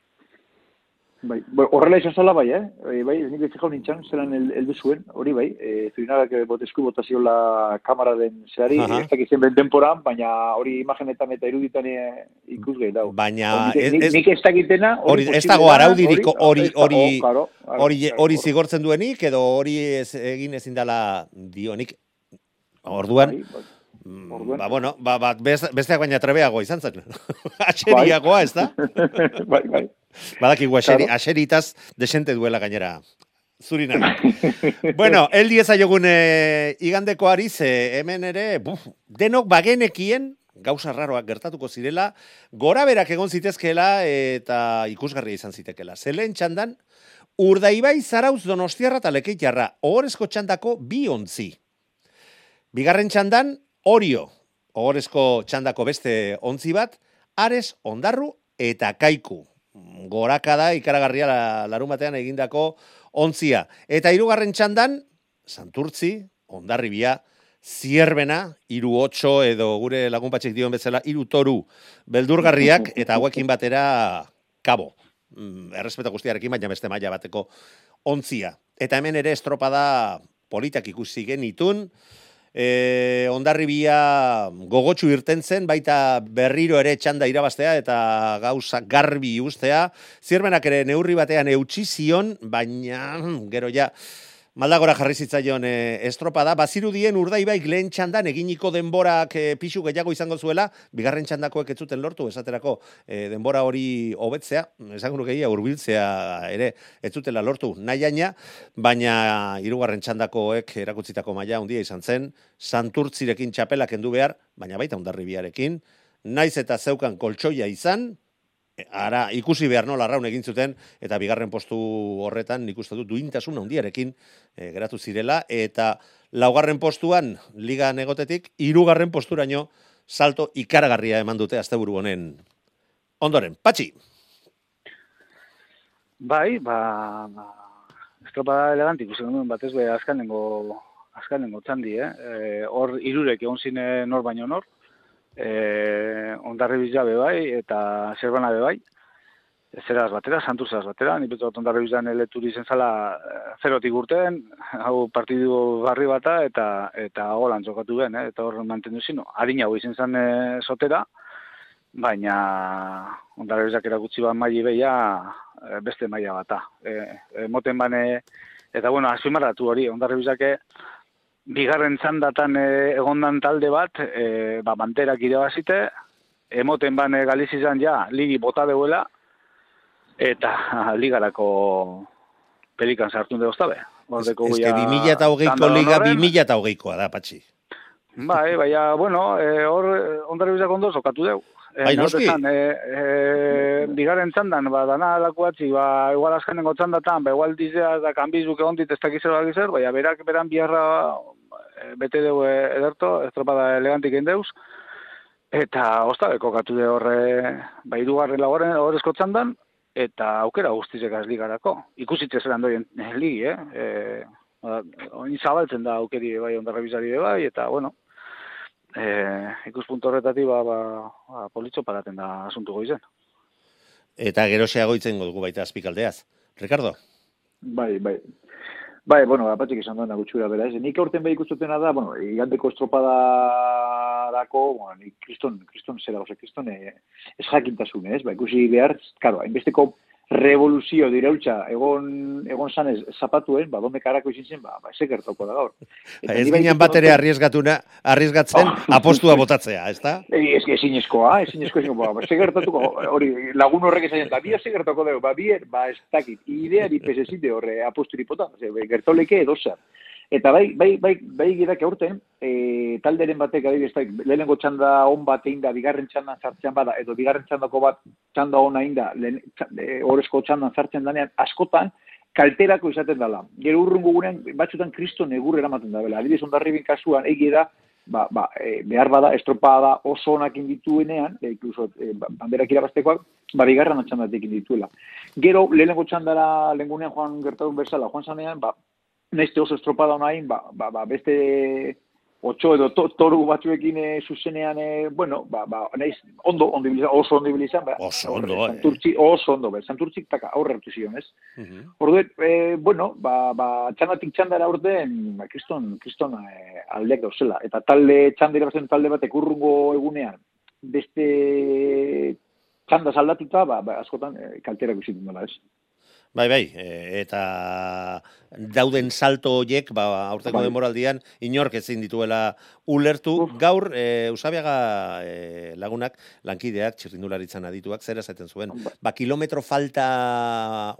Bai, bueno, horrela izan zala bai, eh? E, bai, nik jau nintzen, zelan el, eldu zuen, hori bai, e, zuinarak botesku botaziola kamararen zehari, Aha. ez dakit zen ben denporan, baina hori imagenetan eta iruditan e, ikus gehi dau. Baina nik, ez- nik, ez- dakitena, hori- ez dago da, araudirik hori- hori- Hori, hori hor- zigortzen duenik, edo hori ez, egin ezin dela dionik. Orduan, bai, bai. Mm, orduan. ba, bueno, ba, ba, best- besteak baina trebeago izan zen. Aseriagoa, ez da? bai, bai. Badakigu aseri, Claro. aseritaz desente duela gainera. Zurina. bueno, el dieza jogun e, igandeko ariz, e, hemen ere, buf, denok bagenekien, gauza raroak gertatuko zirela, gora berak egon zitezkela eta ikusgarria izan zitekela. Zelen txandan, urdaibai zarauz donostiarra eta lekeitarra, ohorezko txandako bi ontzi. Bigarren txandan, orio, ohorezko txandako beste ontzi bat, ares, ondarru eta kaiku. Gorakada ikaragarria la, larun batean egindako ontzia. Eta hirugarren txandan, santurtzi, ondarribia, zierbena, iru otxo edo gure lagun patxik dion bezala, iru toru beldurgarriak eta hauekin batera kabo. Mm, Errespeta guztiarekin, baina beste maila bateko ontzia. Eta hemen ere estropada politak ikusi genitun, e, ondarribia gogotsu irten zen, baita berriro ere txanda irabaztea eta gauza garbi ustea. Zirbenak ere neurri batean eutxi zion, baina gero ja, Maldagora jarri zitzaion e, estropada, bazirudien urdaibaik lehen txandan eginiko denborak e, pixu gehiago izango zuela, bigarren txandakoek ez zuten lortu, esaterako e, denbora hori hobetzea, esango nuke urbiltzea ere ez zutela lortu nahiaina, baina hirugarren txandakoek erakutzitako maila handia izan zen, santurtzirekin txapelak endu behar, baina baita undarribiarekin, naiz eta zeukan koltsoia izan, ara ikusi behar nola raun egin zuten eta bigarren postu horretan nik uste dut duintasun handiarekin e, geratu zirela. Eta laugarren postuan liga negotetik hirugarren posturaino salto ikaragarria eman dute asteburu honen ondoren. Patxi! Bai ba, ba estropa elegante ikusi genuen batez be azkanengo azkanengo txandi eh? eh hor irurek egon zine nor baino nor e, ondarri bai, eta zerbana be bai, zeraz batera, santurzaz batera, ni betu ondarri bizan eleturi zen zala e, zerotik urten, hau partidu barri bata, eta eta holan jokatu ben, eh, eta hor mantendu zino. Adina hau izan zen e, sotera, baina ondarri bizak erakutsi bat maili beia e, beste maila bata. E, e, moten bane, eta bueno, azpimarratu hori, ondarri bizake, bigarren txandatan e, egondan talde bat, e, ba, banterak irabazite, emoten bane galiz izan ja, ligi bota deuela, eta ligarako pelikan sartu dugu oztabe. Ez que bi mila eta liga bi mila eta da, patxi. Bai, bai, bueno, e, hor ondare bizak ondo zokatu dugu. E, bai, noski? E, e, bigaren txandan, ba, dana alakuatzi, ba, igual azkenengo txandatan, ba, igual dizea da kanbizuke ondit ez dakizer bagizer, bai, berak beran biharra bete dugu ederto, estropada elegantik egin deuz, eta ostabeko katu de horre, bai dugarren lagoren horrezko txandan, eta aukera guztizek ligarako. Ikusitze zelan doien eh, ligi, eh? E, oin zabaltzen da aukeri bai ondarra bizari bai, eta bueno, e, ikuspunto horretati ba, ba, ba, politxo paraten da asuntu goizen. Eta gero goitzen dugu baita azpikaldeaz. Ricardo? Bai, bai. Bai, bueno, apatxik esan duena gutxura bera, ez. Nik aurten behik ustutena da, bueno, igandeko estropada dako, bueno, nik kriston, kriston zera, ose, kriston eh, ez jakintasun, ez, ba, ikusi behar, karo, hainbesteko revoluzio dirautza egon egon sanez zapatuen, ba donde karako izin zen, ba ba ese gertoko da gaur. Eta ez ginean bat ere arriesgatuna, arriesgatzen oh. apostua botatzea, ezta? Eh, es que sin eskoa, sin eskoa, ba, ba gertatuko hori lagun horrek esan da, bia se gertoko da, ba bi ba ez dakit, idea di pesesite horre aposturi pota, gertoleke edo zer. Eta bai, bai, bai, bai gidak aurten, e, talderen batek adibidez, lehenengo txanda on bat egin da, bigarren txandan sartzen bada, edo bigarren txandako bat txanda ona egin da, e, horrezko txandan sartzen danean, askotan, kalterako izaten dela. Gero urrungo gurean, batzutan kristo negur eramaten da, bela. Adibidez, ondarribin kasuan, egi da, ba, ba, e, behar bada, estropada oso onak indituenean, e, incluso e, ba, banderak irabaztekoak, ba, bigarren txandatik indituela. Gero, lehenengo txandara, lehengunean joan gertadun bezala, joan zanean, ba, neste oso estropada nahi, ba, ba, ba, beste otxo edo to, toru batzuekin e, zuzenean, e, bueno, ba, ba, nahiz, ondo, ondo ibilizan, oso ondo ibilizan, ba, oso ondo, eh. santurtzi, oso ondo, ba, santurtzik taka aurre hartu zion, ez? Uh -huh. Orduet, e, bueno, ba, ba, txandatik txandara urten, ba, kriston, kriston e, aldeak dauzela, eta talde, txandira bazen talde batek urrungo egunean, beste txanda saldatuta, ba, ba, askotan, e, kalterak bizitun dela, ez? Bai, bai, e, eta dauden salto hoiek, ba, aurteko bai. denboraldian, inork ezin dituela ulertu. Gaur, e, usabiaga e, lagunak, lankideak, txirrindularitzan adituak, zera zaten zuen. Ba, kilometro falta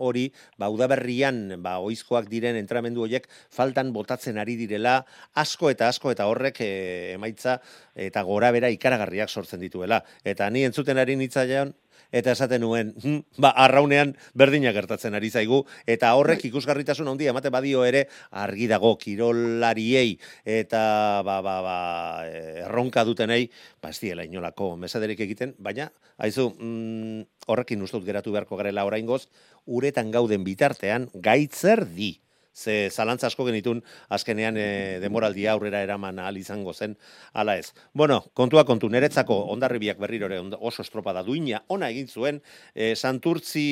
hori, ba, udaberrian, ba, oizkoak diren entramendu hoiek, faltan botatzen ari direla, asko eta asko eta horrek e, emaitza, eta gora bera ikaragarriak sortzen dituela. Eta ni entzuten ari nitzailean, eta esaten nuen, hm, ba, arraunean berdina gertatzen ari zaigu, eta horrek ikusgarritasun handia emate badio ere, argi dago kirolariei, eta ba, ba, ba, erronka dutenei, ba, ez diela inolako mesaderik egiten, baina, haizu, mm, horrekin ustut geratu beharko garela oraingoz, uretan gauden bitartean, gaitzer di, ze zalantza asko genitun azkenean e, demoraldia aurrera eraman ahal izango zen hala ez. Bueno, kontua kontu neretzako ondarribiak berrirore oso estropada duina ona egin zuen e, Santurtzi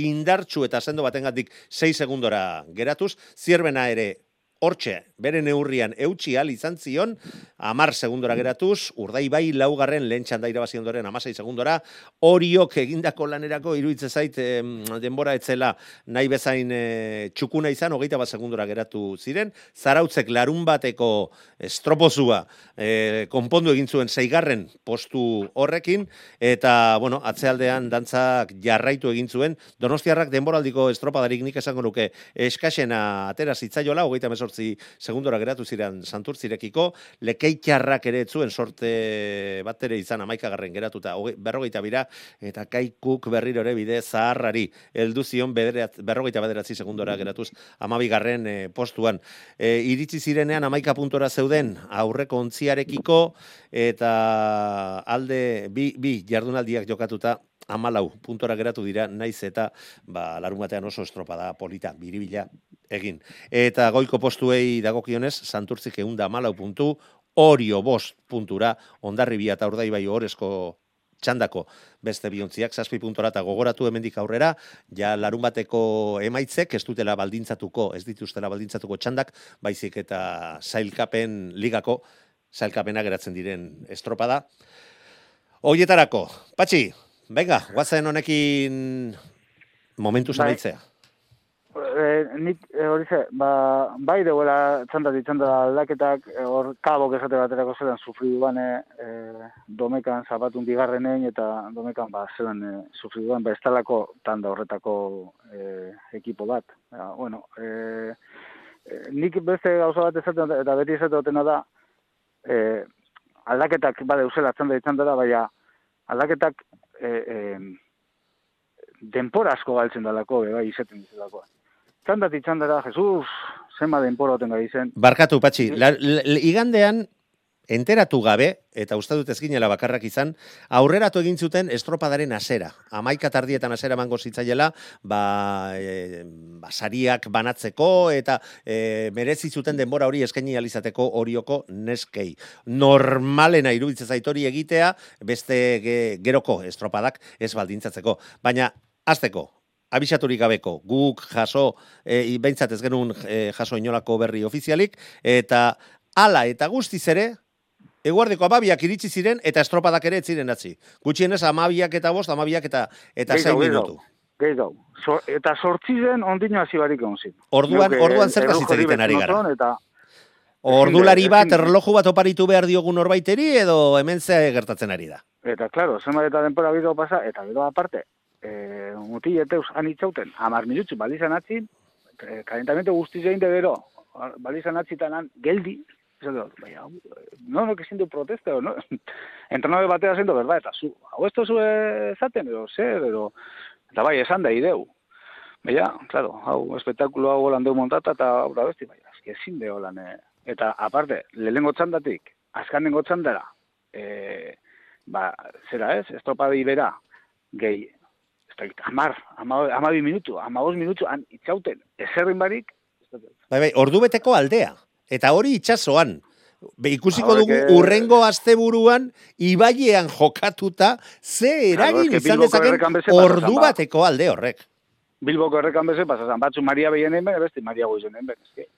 indartxu eta sendo batengatik 6 segundora geratuz, zierbena ere hortxe, bere neurrian eutxi al izan zion, amar segundora geratuz, urdai bai laugarren lehen txanda irabazi ondoren amasei segundora, horiok egindako lanerako iruitze zait denbora etzela nahi bezain e, txukuna izan, hogeita bat segundora geratu ziren, zarautzek larun bateko estropozua e, konpondu egin zuen zeigarren postu horrekin, eta, bueno, atzealdean dantzak jarraitu egin zuen, donostiarrak denboraldiko estropadarik nik esango nuke eskasena atera zitzaiola, hogeita mesortzi segundora geratu ziren santurtzirekiko, lekeitxarrak ere etzuen sorte bat ere izan amaikagarren geratuta berrogeita bira, eta kaikuk berriro ere bide zaharrari, heldu zion berrogeita bederatzi segundora geratuz amabigarren e, postuan. E, iritsi zirenean amaika puntora zeuden aurreko ontziarekiko, eta alde bi, bi jardunaldiak jokatuta amalau puntora geratu dira, naiz eta ba, larun batean oso estropada polita, biribila egin. Eta goiko postuei dagokionez, santurtzik egun da amalau puntu, orio bost puntura, ondarri bi eta urdai bai horrezko txandako beste biontziak, zazpi puntora eta gogoratu hemendik aurrera, ja larun bateko emaitzek ez dutela baldintzatuko, ez dituztela baldintzatuko txandak, baizik eta zailkapen ligako, zailkapena geratzen diren estropada. Hoietarako, patxi, Venga, guazen honekin momentu. Bai. E, nik e, hori ze, ba, bai deuela txanda ditzanda aldaketak, e, hor kabok esate baterako zelan sufri duan e, domekan zapatun bigarrenen eta domekan ba, zelan e, sufri duan, ba, estalako tanda horretako e, ekipo bat. Ja, bueno, e, e, nik beste gauza bat esaten eta beti esaten da, e, aldaketak bade usela txanda ditzanda da, baina aldaketak e, e, denpora asko galtzen dalako, bai, izaten dizelako. Txandati txandara, Jesus, zema denpora oten gai zen. Barkatu, patxi, la, igandean, enteratu gabe, eta uste dut ezginela bakarrak izan, aurreratu egin zuten estropadaren asera. Amaika tardietan asera mango zitzaiela, ba, e, ba, sariak banatzeko, eta e, merezi zuten denbora hori eskaini alizateko horioko neskei. Normalena iruditza zaitori egitea, beste geroko estropadak ez baldintzatzeko. Baina, azteko, abisaturik gabeko, guk jaso, e, behintzat ez genuen e, jaso inolako berri ofizialik, eta ala eta guztiz ere, Eguardeko amabiak iritsi ziren eta estropadak ere ziren atzi. Gutxienez amabiak eta bost, amabiak eta eta zain minutu. Gehiago. So, eta sortzi zen ondino hasi barik onzit. Orduan, orduan zer zitza egiten ari gara. Eta... Ordulari bat, erloju bat oparitu behar diogun norbaiteri edo hemen ze gertatzen ari da. Eta, klaro, zenbat eta denpora bideo pasa, eta gero aparte, e, muti eteuz anitzauten, amar minutzu balizan atzi, e, kalentamentu guzti zein de bero, balizan atzitanan geldi, no, no, que siendo protesta, no? Entrenador batea siendo verdad, eta zu, hau esto zu ezaten, edo, zer, edo, eta bai, esan da ideu. Baina, claro, hau, espektakulo hau holan deu montata, eta hau da besti, baina, eski ezin de holan, eh. eta aparte, lehengo txandatik, azkanengo txandara, eh, ba, zera ez, estropa bera, gehi, amar, amabi minutu, amabos minutu, han itxauten, ezerrin barik, Bai, bai, ordu beteko aldea. Eta hori itxasoan. Be, ikusiko dugu que... urrengo asteburuan ibailean jokatuta ze eragin izan dezaken ordu bateko alde horrek. Bilboko errekan beze, pasazan, batzu Maria behien egin beste Maria goizen egin beste.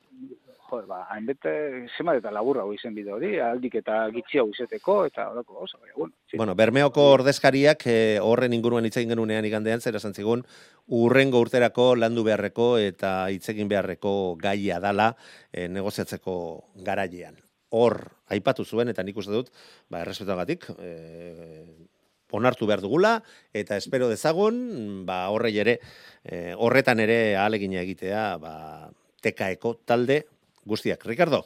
Joder, ba, hainbete, zema eta laburra goizen bide hori, aldik eta gitxia izeteko, eta horako oso, bueno. Sí. Bueno, Bermeoko ordezkariak eh, horren inguruan hitz egin genunean igandean, zera zantzigun, urrengo urterako landu beharreko eta hitz egin beharreko gaia dala eh, negoziatzeko garailean. Hor, aipatu zuen, eta nik uste dut, ba, errespetuagatik, eh, onartu behar dugula, eta espero dezagun, ba, horre ere, eh, horretan ere alegina egitea, ba, tekaeko talde guztiak. Ricardo?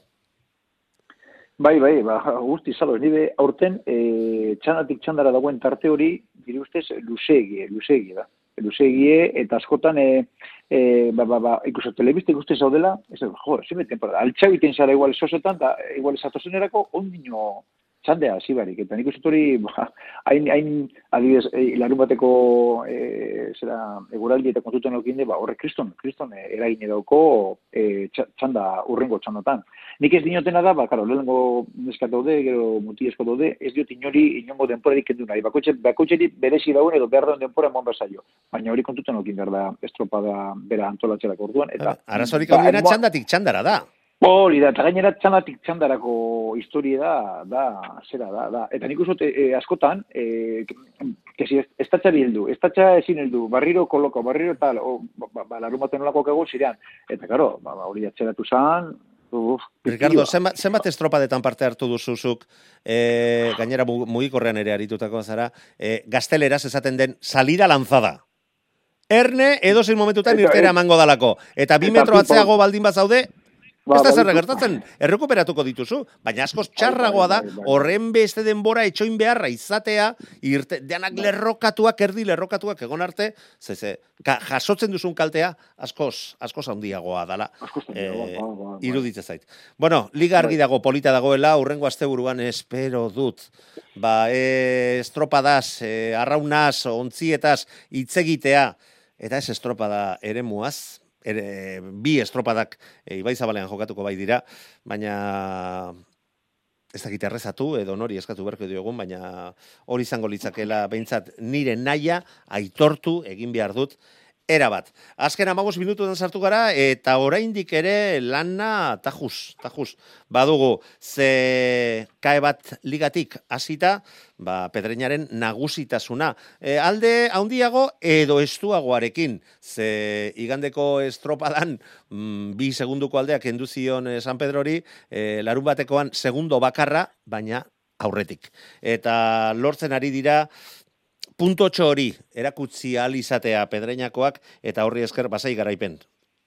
Bai, bai, ba, guzti, zalo, nire aurten e, txanatik txandara dagoen tarte hori, dire ustez, luzegie, luzegie da. Luzegie, eta askotan, e, e, ba, ba, ba, ikuso, telebizte guzti zaudela, ez da, jo, zime temporada, altxabiten zara igual sosetan, da, igual esatozenerako, ondino, txandea hasi barik. Eta nik uste hori, ba, hain, hain adibidez, e, larun bateko e, zera, eguraldi eta kontuten okinde, ba, horre kriston, kriston e, eragin edauko e, txanda urrengo txandotan. Nik ez dinotena da, ba, karo, lehenko neskat daude, gero muti esko daude, ez diot inori inongo denpora dikendu nahi. Bakotxe, bakotxe dit berezi dauen edo behar dauen denpora emon berzaio. Baina hori kontuten okin behar da estropada bera antolatxerak orduan. Eta, Arazorik hau ba, txandatik txandara da. Hori da, eta gainera txanatik txandarako historia da, da, zera da, da. Eta nik uste e, askotan, e, kesi ez, ez tatxari heldu, ez tatxa ezin heldu, barriro koloko, barriro tal, o, ba, ba, ba larun baten olako kego zirean. Eta karo, ba, ba, hori atxeratu zan, uf, Ricardo, zenbat, zenbat estropadetan parte hartu duzuzuk, e, gainera mu- mugikorrean ere aritutako zara, e, gazteleraz esaten den salida lanzada. Erne edo zein momentutan irtera emango dalako. Eta bi metro atzeago baldin bazaude, Ba, ez da zer baditu- gertatzen, errekuperatuko dituzu, baina askoz txarragoa da, bai, bai, bai. horren beste denbora etxoin beharra izatea, irte, denak lerrokatuak, erdi lerrokatuak egon arte, ze, ze, ka, jasotzen duzun kaltea, askoz, askoz handiagoa dala. Eh, ba, ba, ba. Iruditze zait. Bueno, liga argi Bai. dago, polita dagoela, urrengo asteburuan espero dut. Ba, e, estropadaz, e, arraunaz, ontzietaz, hitzegitea, eta ez estropada ere muaz, ere, bi estropadak e, Ibai Zabalean jokatuko bai dira, baina ez dakit errezatu edo nori eskatu berko diogun, baina hori izango litzakela behintzat nire naia aitortu egin behar dut era bat. Azken amagos minututan sartu gara, eta oraindik ere lana tajuz, tajuz. Badugu, ze kae bat ligatik hasita, ba, pedreñaren nagusitasuna. E, alde handiago edo estuagoarekin, ze igandeko estropadan mm, bi segunduko aldeak kendu zion eh, San Pedrori, e, larun batekoan segundo bakarra, baina aurretik. Eta lortzen ari dira, puntotxo hori erakutsi ahal izatea pedreñakoak eta horri esker basai garaipen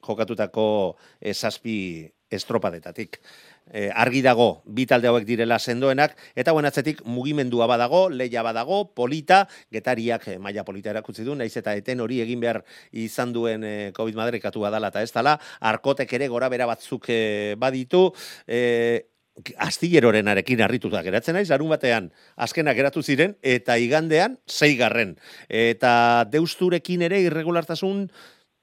jokatutako eh, zazpi estropadetatik. E, argi dago bi talde hauek direla sendoenak eta buen atzetik mugimendua badago, leia badago, polita, getariak e, maila polita erakutsi du, naiz eta eten hori egin behar izan duen e, COVID madrekatua dala eta ez dala, arkotek ere gora bera batzuk e, baditu, e, astillerorenarekin harrituta geratzen naiz, larun batean azkenak geratu ziren, eta igandean zeigarren. Eta deusturekin ere irregulartasun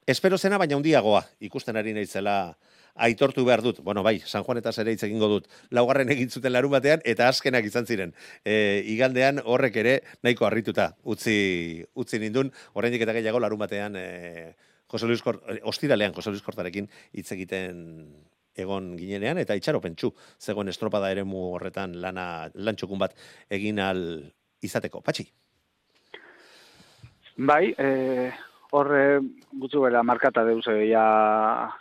espero zena, baina handiagoa ikusten ari naizela aitortu behar dut. Bueno, bai, San Juan eta ere hitz egingo dut. Laugarren egin zuten larun batean, eta azkenak izan ziren. E, igandean horrek ere nahiko harrituta utzi, utzi nindun, oraindik eta gehiago larun batean e, Jose Luis Kort, eh, ostiralean Jose Luis Kortarekin hitz egiten egon ginenean, eta itxaropentsu zegoen estropada eremu horretan lana, lantxokun bat egin al izateko. Patxi? Bai, e, horre gutxu bera markata deuz ja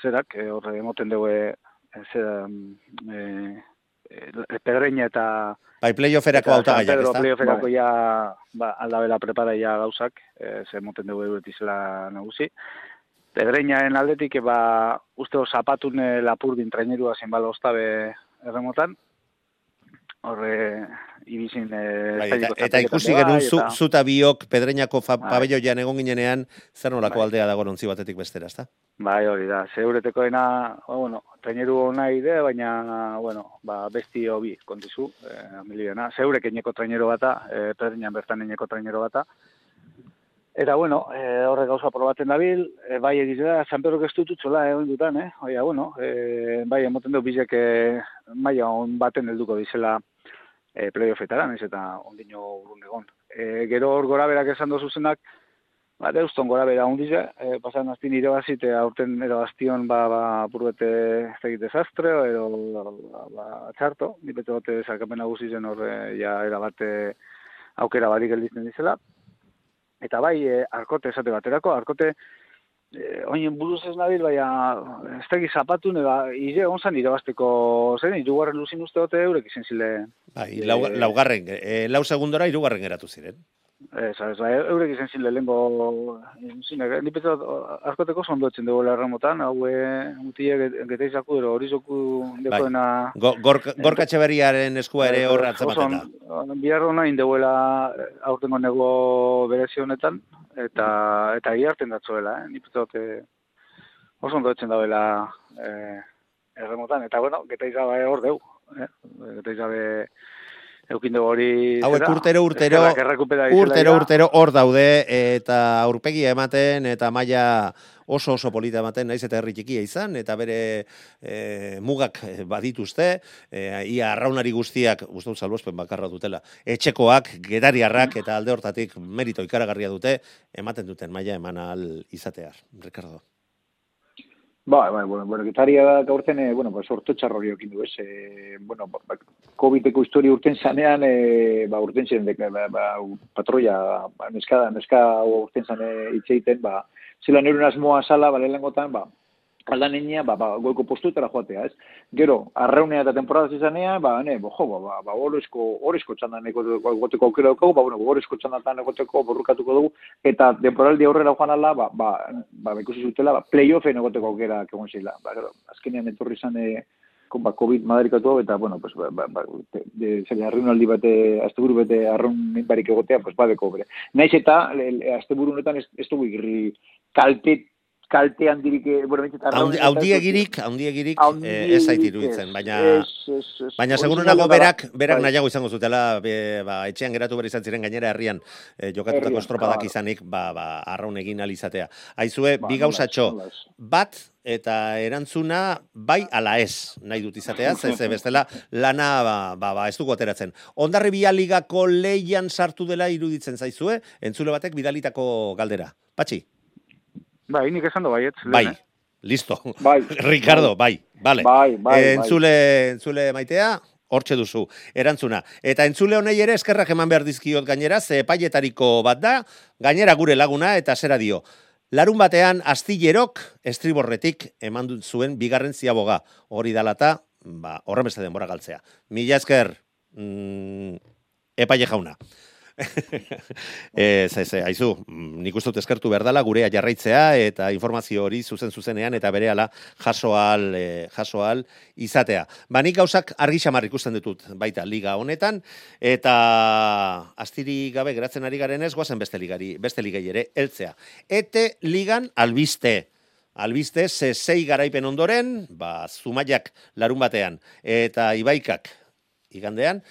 zerak, e, horre emoten dugu e, zera, e, e, pedreña eta Bai, playofferako eta San hautagaiak, Pedro ezta? playofferako Bai. ja ba, aldabela prepara ja gauzak, e, ze emoten dugu euretizela nagusi. Pedreñaen aldetik, e, ba, uste zapatun e, lapurdin trainerua zenbala ostabe erremotan, horre ibizin e, Bai, eta, eta ikusi genuen bai, zu, eta- zuta biok pedreñako fa, Bai. pabelloian egon ginenean, zer nolako Bai. aldea dago nontzi batetik bestera, ezta? Bai, hori da. Zeuretekoena, ba, bueno, traineru ona ide, baina, bueno, ba, besti hobi kontizu, eh, miliona. Zeurek eneko trainero bata, eh, pedriñan bertan eneko trainero bata. Eta, bueno, eh, horre gauza probatzen dabil, eh, bai egiz da, San Pedro ez dut utzola, eh, dutan, eh? Oia, bueno, eh, bai, emoten du bizek eh, maila on baten helduko dizela eh, playoffetara, naiz eta ondino urrun egon. Eh, gero hor gora berak esan dozuzenak, Ba, deuston gora bera hundize, e, pasan aztin irabazit, e, aurten irabaztion ba, ba, burbete ez dakit desastre, edo ba, ba, txarto, ni bete bate sarkapen nagusi zen horre, ja, erabate aukera barik gelditzen dizela. Eta bai, e, arkote esate baterako, arkote, e, oinen buruz ez nabil, baina ez dakit zapatun, eba, ire onzan irabazteko, zen, irugarren luzin uste dute eurek izen zile, Bai, Eh, lau, laugarren, e, lau segundora irugarren geratu ziren. Ez, ez, ba, eurek izan zin lehenko, zinek, ni petzat askoteko sondoetzen dugu erremotan, hau e, mutiek geteizako ero horizoku dekoena... Go, gorka, gorka txeberiaren eskua ere horra atzematen da. Bihar indeuela aurtengo nego berezi honetan, eta eta hartzen datzuela, eh? ni petzat e, oso ondoetzen dauela e, erremotan, eta bueno, geteizabe hor deu, eh? geteizabe eukin dugu hori... Hauek urtero, urtero, urtero, urtero hor daude, eta aurpegia ematen, eta maila oso oso polita ematen, naiz eta herri txikia izan, eta bere e, mugak eh, badituzte, e, ia arraunari guztiak, uste dut salbospen bakarra dutela, etxekoak, gedariarrak, eta alde hortatik merito ikaragarria dute, ematen duten maila eman ahal izatear, Ricardo. Bai, bai, bueno, bueno, gitaria gaurten, eh, bueno, ba, sorto txarro hori okin du, ez, eh, bueno, ba, ba, COVID-eko historia urten zanean, eh, ba, urten zen, dek, ba, ba, patroia, ba, neska, neska urten zane itxeiten, ba, zela nire asmoa sala, ba, lehengotan, ba, aldan einia, ba, ba, goiko postuetara joatea, ez? Gero, arreunea eta temporada zizanea, ba, ne, bo, jo, ba, ba, ba horrezko, horrezko txandan egoteko aukera dugu, ba, bueno, horrezko txandan egoteko borrukatuko dugu, eta temporaldi aurrera joan ala, ba, ba, ba, ikusi zutela, ba, playoffen egoteko aukera kegon zila. Ba, gero, azkenean etorri zan, e, ba, COVID madarikatu eta, bueno, pues, ba, ba, ba, de, de, arreunaldi bate, asteburu bete arreun barik egotea, pues, badeko bere. Naiz eta, asteburu honetan ez, ez dugu kaltet kalte handirik, eh, bueno, bintzat, Haundiegirik, haundiegirik, eh, ez zait iruditzen, baina, baina segurunago berak, berak bai. nahiago izango zutela, be, ba, etxean geratu behar izan ziren gainera herrian, eh, jokatutako estropadak izanik, ba, ba, arraun egin alizatea. Aizue, ba, bi gauzatxo, bat, eta erantzuna bai ala ez nahi dut izatea, ez bestela lana ba, ba, ba ez dugu ateratzen. Ondarri bialigako leian sartu dela iruditzen zaizue, entzule batek bidalitako galdera. Patxi? Bai, nik esan do baiet. Bai, listo. Bai. Ricardo, bai, vale. Bai, bai, bai. entzule, entzule maitea, hortxe duzu, erantzuna. Eta entzule honei ere eskerrak eman behar dizkiot gainera, ze paietariko bat da, gainera gure laguna eta zera dio. Larun batean, astillerok estriborretik eman zuen bigarren ziaboga. Hori dalata, ba, horren beste denbora galtzea. Mila esker, mm, epaile jauna. Ez, ez, aizu, nik uste eskertu berdala gurea jarraitzea eta informazio hori zuzen zuzenean eta berehala jasoal, e, jasoal izatea. Ba, nik gauzak argi xamar ikusten ditut baita liga honetan eta astiri gabe geratzen ari garen ez guazen beste ligari, beste ligai ere, eltzea. Ete ligan albiste, albiste ze zei garaipen ondoren, ba, zumaiak larun batean eta ibaikak igandean,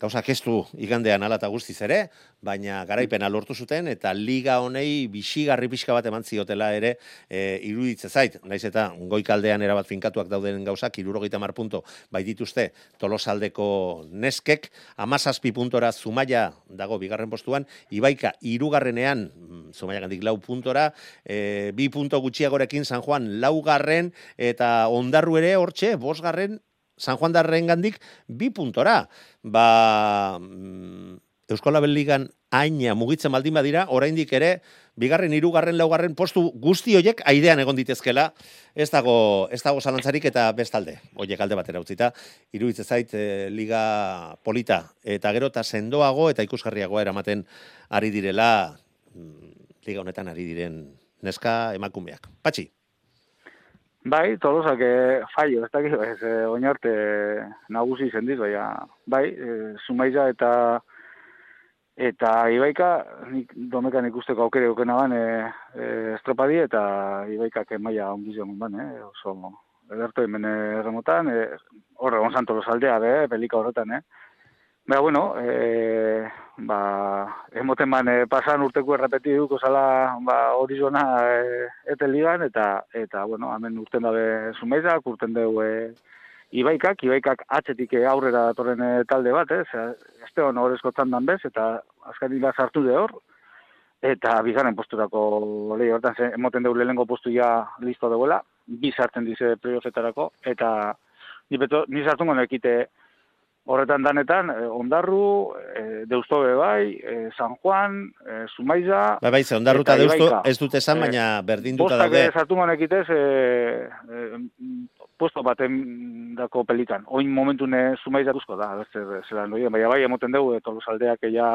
gauzak ez du igandean ala eta guztiz ere, baina garaipena lortu zuten eta liga honei bisigarri pixka bat eman ziotela ere e, iruditze zait. Naiz eta goikaldean erabat finkatuak dauden gauzak, irurogeita mar punto bai dituzte tolosaldeko neskek, amazazpi puntora zumaia dago bigarren postuan, ibaika irugarrenean mm, zumaia gandik lau puntora, e, bi punto gutxiagorekin San Juan laugarren eta ondarru ere hortxe, bosgarren San Juan Darren gandik, bi puntora. Ba, mm, Euskola Belligan aina mugitzen baldin badira, oraindik ere, bigarren, hirugarren, laugarren postu guzti hoiek aidean egon ditezkela, ez dago, ez dago zalantzarik eta bestalde, hoiek alde batera utzita, iruditze zait e, liga polita, eta gero eta sendoago eta ikusgarriagoa eramaten ari direla, mm, liga honetan ari diren neska emakumeak. Patxi? Bai, tolosak e, fallo, ez dakit, ez, e, oinarte nagusi zendiz, baina, bai, e, zumaiza eta eta ibaika, nik domekan ikusteko aukere dukena ban, e, e, estropadi eta ibaikak emaia ongiz joan ban, e, oso, ederto hemen erremotan, e, horre, onzan tolosaldea, be, pelika horretan, eh? Baina, bueno, e, ba, emoten ban, e, pasan urteko errepeti duko zala ba, hori zona e, ete ligan, eta, eta, bueno, hemen urten dabe zumeizak, urten dugu e, ibaikak, ibaikak atzetik aurrera datorren e, talde bat, ez, eh? este hon horrezko txandan bez, eta azkan hila sartu de hor, eta bizaren posturako lehi hortan, ze, emoten dugu lehenko postu ja listo deuela, bizartzen dize priofetarako, eta ni, beto, ni sartu ekite, Horretan danetan, eh, ondarru, eh, deusto bai, eh, San Juan, eh, Zumaiza... Bai, bai, ze ondarru eta deusto ez dute esan, baina berdin duta daude. Bostak zartu manekitez, eh, eh, puesto baten dako pelikan. Oin momentu ne Zumaiza duzko da, beste zelan doien, baina bai, emoten dugu, tolos aldeak ja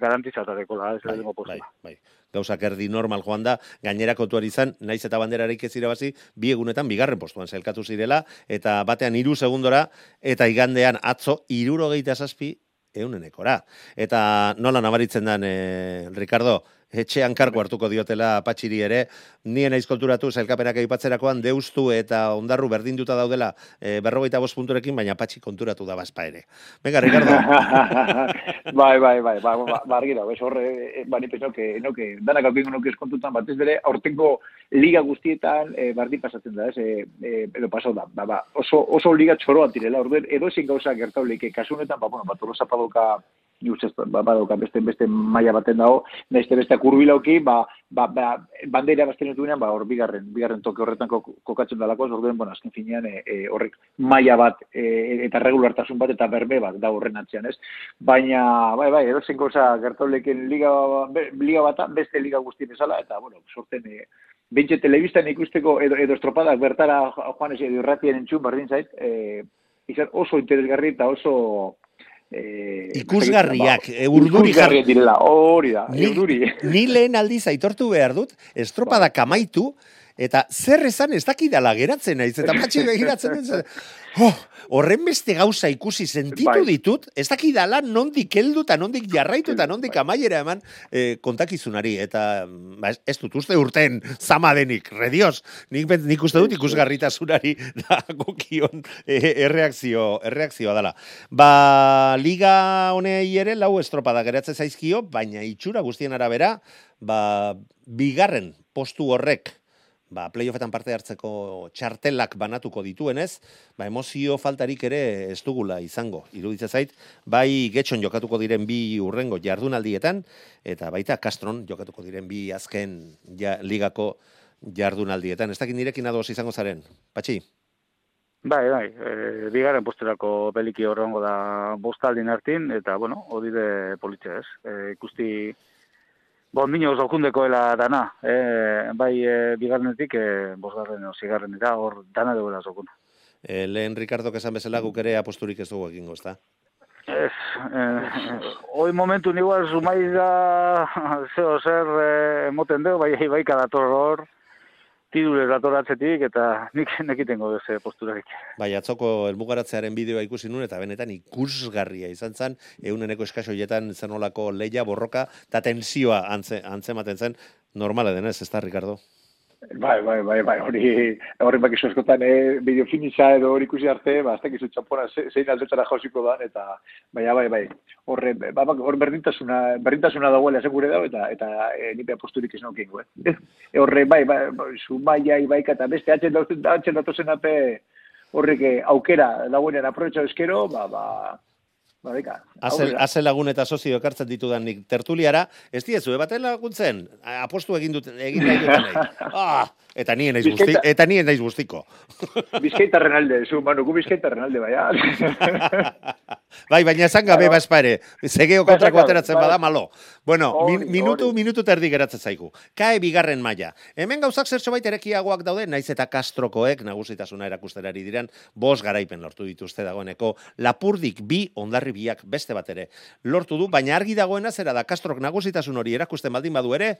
garantizatadeko da, ez bai, bai, bai gauzak erdi normal joan da, gainerako tuar izan, naiz eta banderarik ez irabazi, bi egunetan bigarren postuan zelkatu zirela, eta batean iru segundora, eta igandean atzo irurogeita zazpi eunenekora. Eta nola nabaritzen den, eh, Ricardo, etxean karko hartuko diotela patxiri ere, nien aizkolturatu zelkapenak aipatzerakoan deustu eta ondarru berdinduta daudela e, berrogeita bost punturekin, baina patxi konturatu da bazpa ere. Venga, Ricardo. bai, bai, bai, ba, ba, ba argira, bez horre, eh, bani que, enoke, danak alpingo noke eskontutan, batez bere, aurtengo liga guztietan e, bardi pasatzen da, ez, e, e, edo pasau da, ba, ba, oso, oso liga txoroa direla, orden, edo ezin gauza gertauleike, kasunetan, ba, bueno, ba, tolosa padoka ni ustez ba, badauka beste beste maila baten dago, beste beste kurbilauki, ba, ba, ba, bandera bazten duenean, ba, hor bigarren, bigarren toke horretan kok- kokatzen dalako, orduen, bueno, azken finean, e, e, horrek maila bat, e, eta regulartasun bat, eta berbe bat da horren atzean, ez? Baina, bai, bai, edozein gauza gertauleken liga, liga bata, beste liga guzti bezala, eta, bueno, sorten, e, Bentxe telebistan ikusteko edo, edo estropadak bertara joan ez edo irratien entzun berdin zait, e, izan oso interesgarri eta oso... E, Ikusgarriak, ba, e, urduri Ikusgarriak direla, hori da, Ni, urduri. ni lehen aldiz aitortu behar dut, estropadak amaitu, eta zer esan ez dakidala geratzen naiz, eta patxi begiratzen zer- oh, horren beste gauza ikusi sentitu Bai. ditut, ez dakidala nondik heldu eta nondik jarraitu eta nondik amaiera eman eh, kontakizunari, eta ba, ez, ez dut uste urten zama denik, redios, nik, nik uste dut ikusgarritasunari da gokion eh, erreakzio, erreakzioa dela. Ba, liga honei ere lau estropada geratzen zaizkio, baina itxura guztien arabera, ba, bigarren postu horrek ba, playoffetan parte hartzeko txartelak banatuko dituenez, ba, emozio faltarik ere ez dugula izango. Iruditzen zait, bai getxon jokatuko diren bi urrengo jardunaldietan, eta baita Castron jokatuko diren bi azken ja, ligako jardunaldietan. Ez dakit nirekin ados izango zaren, Patxi? Bai, bai, e, bigarren posterako peliki horrengo da bostaldin hartin, eta, bueno, hori de politxe ez. E, ikusti, bon, nino zokundekoela dana, e, bai e, bigarrenetik, e, bosgarren o zigarrenera, hor dana duela zokuna. E, lehen Ricardo esan bezala guk ere aposturik ez dugu egingo, ezta? Ez, eh, hoi momentu igual sumaiz da zeo zer eh, emoten dugu, bai, bai kadator hor, tidure datoratzetik, eta nik nekitengo deze posturarik. Bai, atzoko elmugaratzearen bideoa ikusi nuen, eta benetan ikusgarria izan zen, euneneko eskasoietan zen olako leia, borroka, eta tensioa antze, antzematen zen, normala denez, ez da, Ricardo? Bai, bai, bai, bai, hori, hori bakizu askotan, eh, bideo finisa edo hori ikusi arte, ba, ez dakizu txampona ze- zein aldetara jausiko da, eta, baina, bai, bai, horre, ba, ba, hor berdintasuna, berdintasuna dagoela esan gure dago, eta, eta e, nipe aposturik ez naukingo, eh. E, horre, bai, bai, bai, zumaia, ibaika, eta beste atxen atxen datozen ape, horrek eh, aukera dagoenean aprobetxa eskero, ba, ba, ba, beka, azel lagun eta sozio ekartzen ditudan nik tertuliara, ez diezu, baten laguntzen, A- apostu egin dut, egin nahi dutenei. Ah, eta nien naiz guzti, eta nien naiz guztiko. Bizkaitarren alde, zu, manu, gu bizkaitarren alde, bai, bai, baina esan gabe Claro. bazpare, zegeo kontrako ateratzen bada malo. Bueno, min, minutu, minutu terdi geratzen zaigu. Kae bigarren maila. Hemen gauzak zertxo bait erekiagoak daude, naiz eta kastrokoek nagusitasuna erakusterari diren, bos garaipen lortu dituzte dagoeneko, lapurdik bi ondarri biak beste bat ere lortu du, baina argi dagoena zera da kastrok nagusitasun hori erakusten baldin badu ere,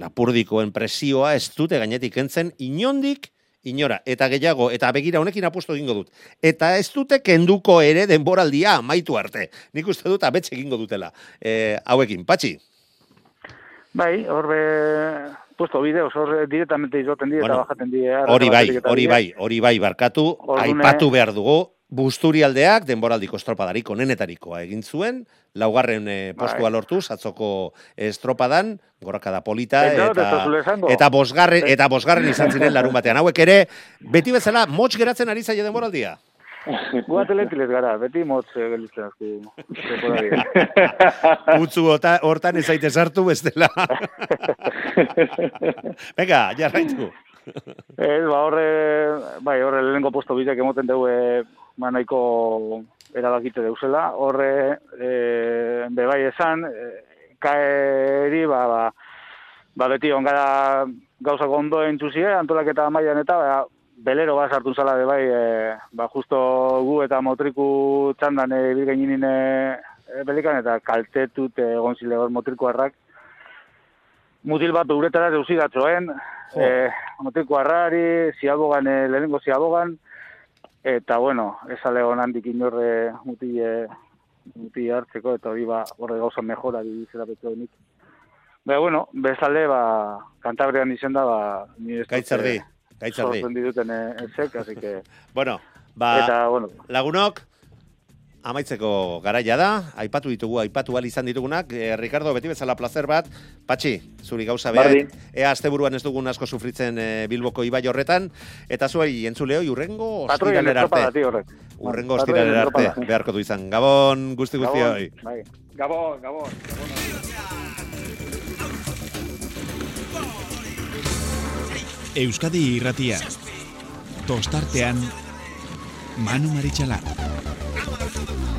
lapurdikoen presioa ez dute gainetik kentzen inondik inora, eta gehiago, eta begira honekin apustu egingo dut. Eta ez dute kenduko ere denboraldia amaitu arte. Nik uste dut abetxe egingo dutela. E, hauekin, patxi? Bai, horbe, puesto bideos, hor directamente izoten die Bueno, eta bajaten die. Hori bai, hori bai, hori bai, barkatu, Ordune- aipatu behar dugu, Busturialdeak denboraldiko estropadarik onenetarikoa egin zuen, laugarren eh, postua Bai. lortu, zatzoko estropadan, gorakada polita, ez eta, eta bosgarren, eta bosgarren izan ziren larun batean. Hauek ere, beti bezala, motx geratzen ari zaie denboraldia. Gu atletilez gara, beti motz eh, gelditzen azku. Utzu hortan ez zaite sartu bestela. Venga, jarraitu. Ez, ba, horre, bai, horre lehenko posto bideak emoten dugu, e, ba, nahiko erabakite deuzela. Horre, e, be bai esan, e, kaeri, ba, ba, ba, beti ongara gauzako ondo entzuzie, antolaketa mailan eta, ba, belero bat sartu zala de bai, e, ba, justo gu eta motriku txandan e, bilgainin e, e, belikan, eta kaltetut egon zile hor motrikuarrak. Mutil bat uretara deusi datzoen, Jo. e, motriko harrari, ziabogan, e, lehenengo ziabogan, eta bueno, esale handik inorre muti, e, muti hartzeko, eta hori ba, horre gauza mejora dizera betu nik. Ba, bueno, bezale, ba, Kantabrian izen da, ba, ni ez dut, Gaitzardi, eh, gaitzardi. sortzen dituten eh, ezek, así que, Bueno, ba, eta, bueno, lagunok, amaitzeko garaia da, aipatu ditugu, aipatu al izan ditugunak, e, Ricardo, beti bezala placer bat, patxi, zuri gauza behar, ea asteburuan ez dugun asko sufritzen e, Bilboko ibai horretan, eta zuei entzuleo, urrengo ostiralera arte. Urrengo ostiralera arte, beharko du izan. Gabon, guzti guztioi. Gabon, bai. Gabon, gabon. gabon. Euskadi irratia. Tostartean Manu Maritxalar. Hello to the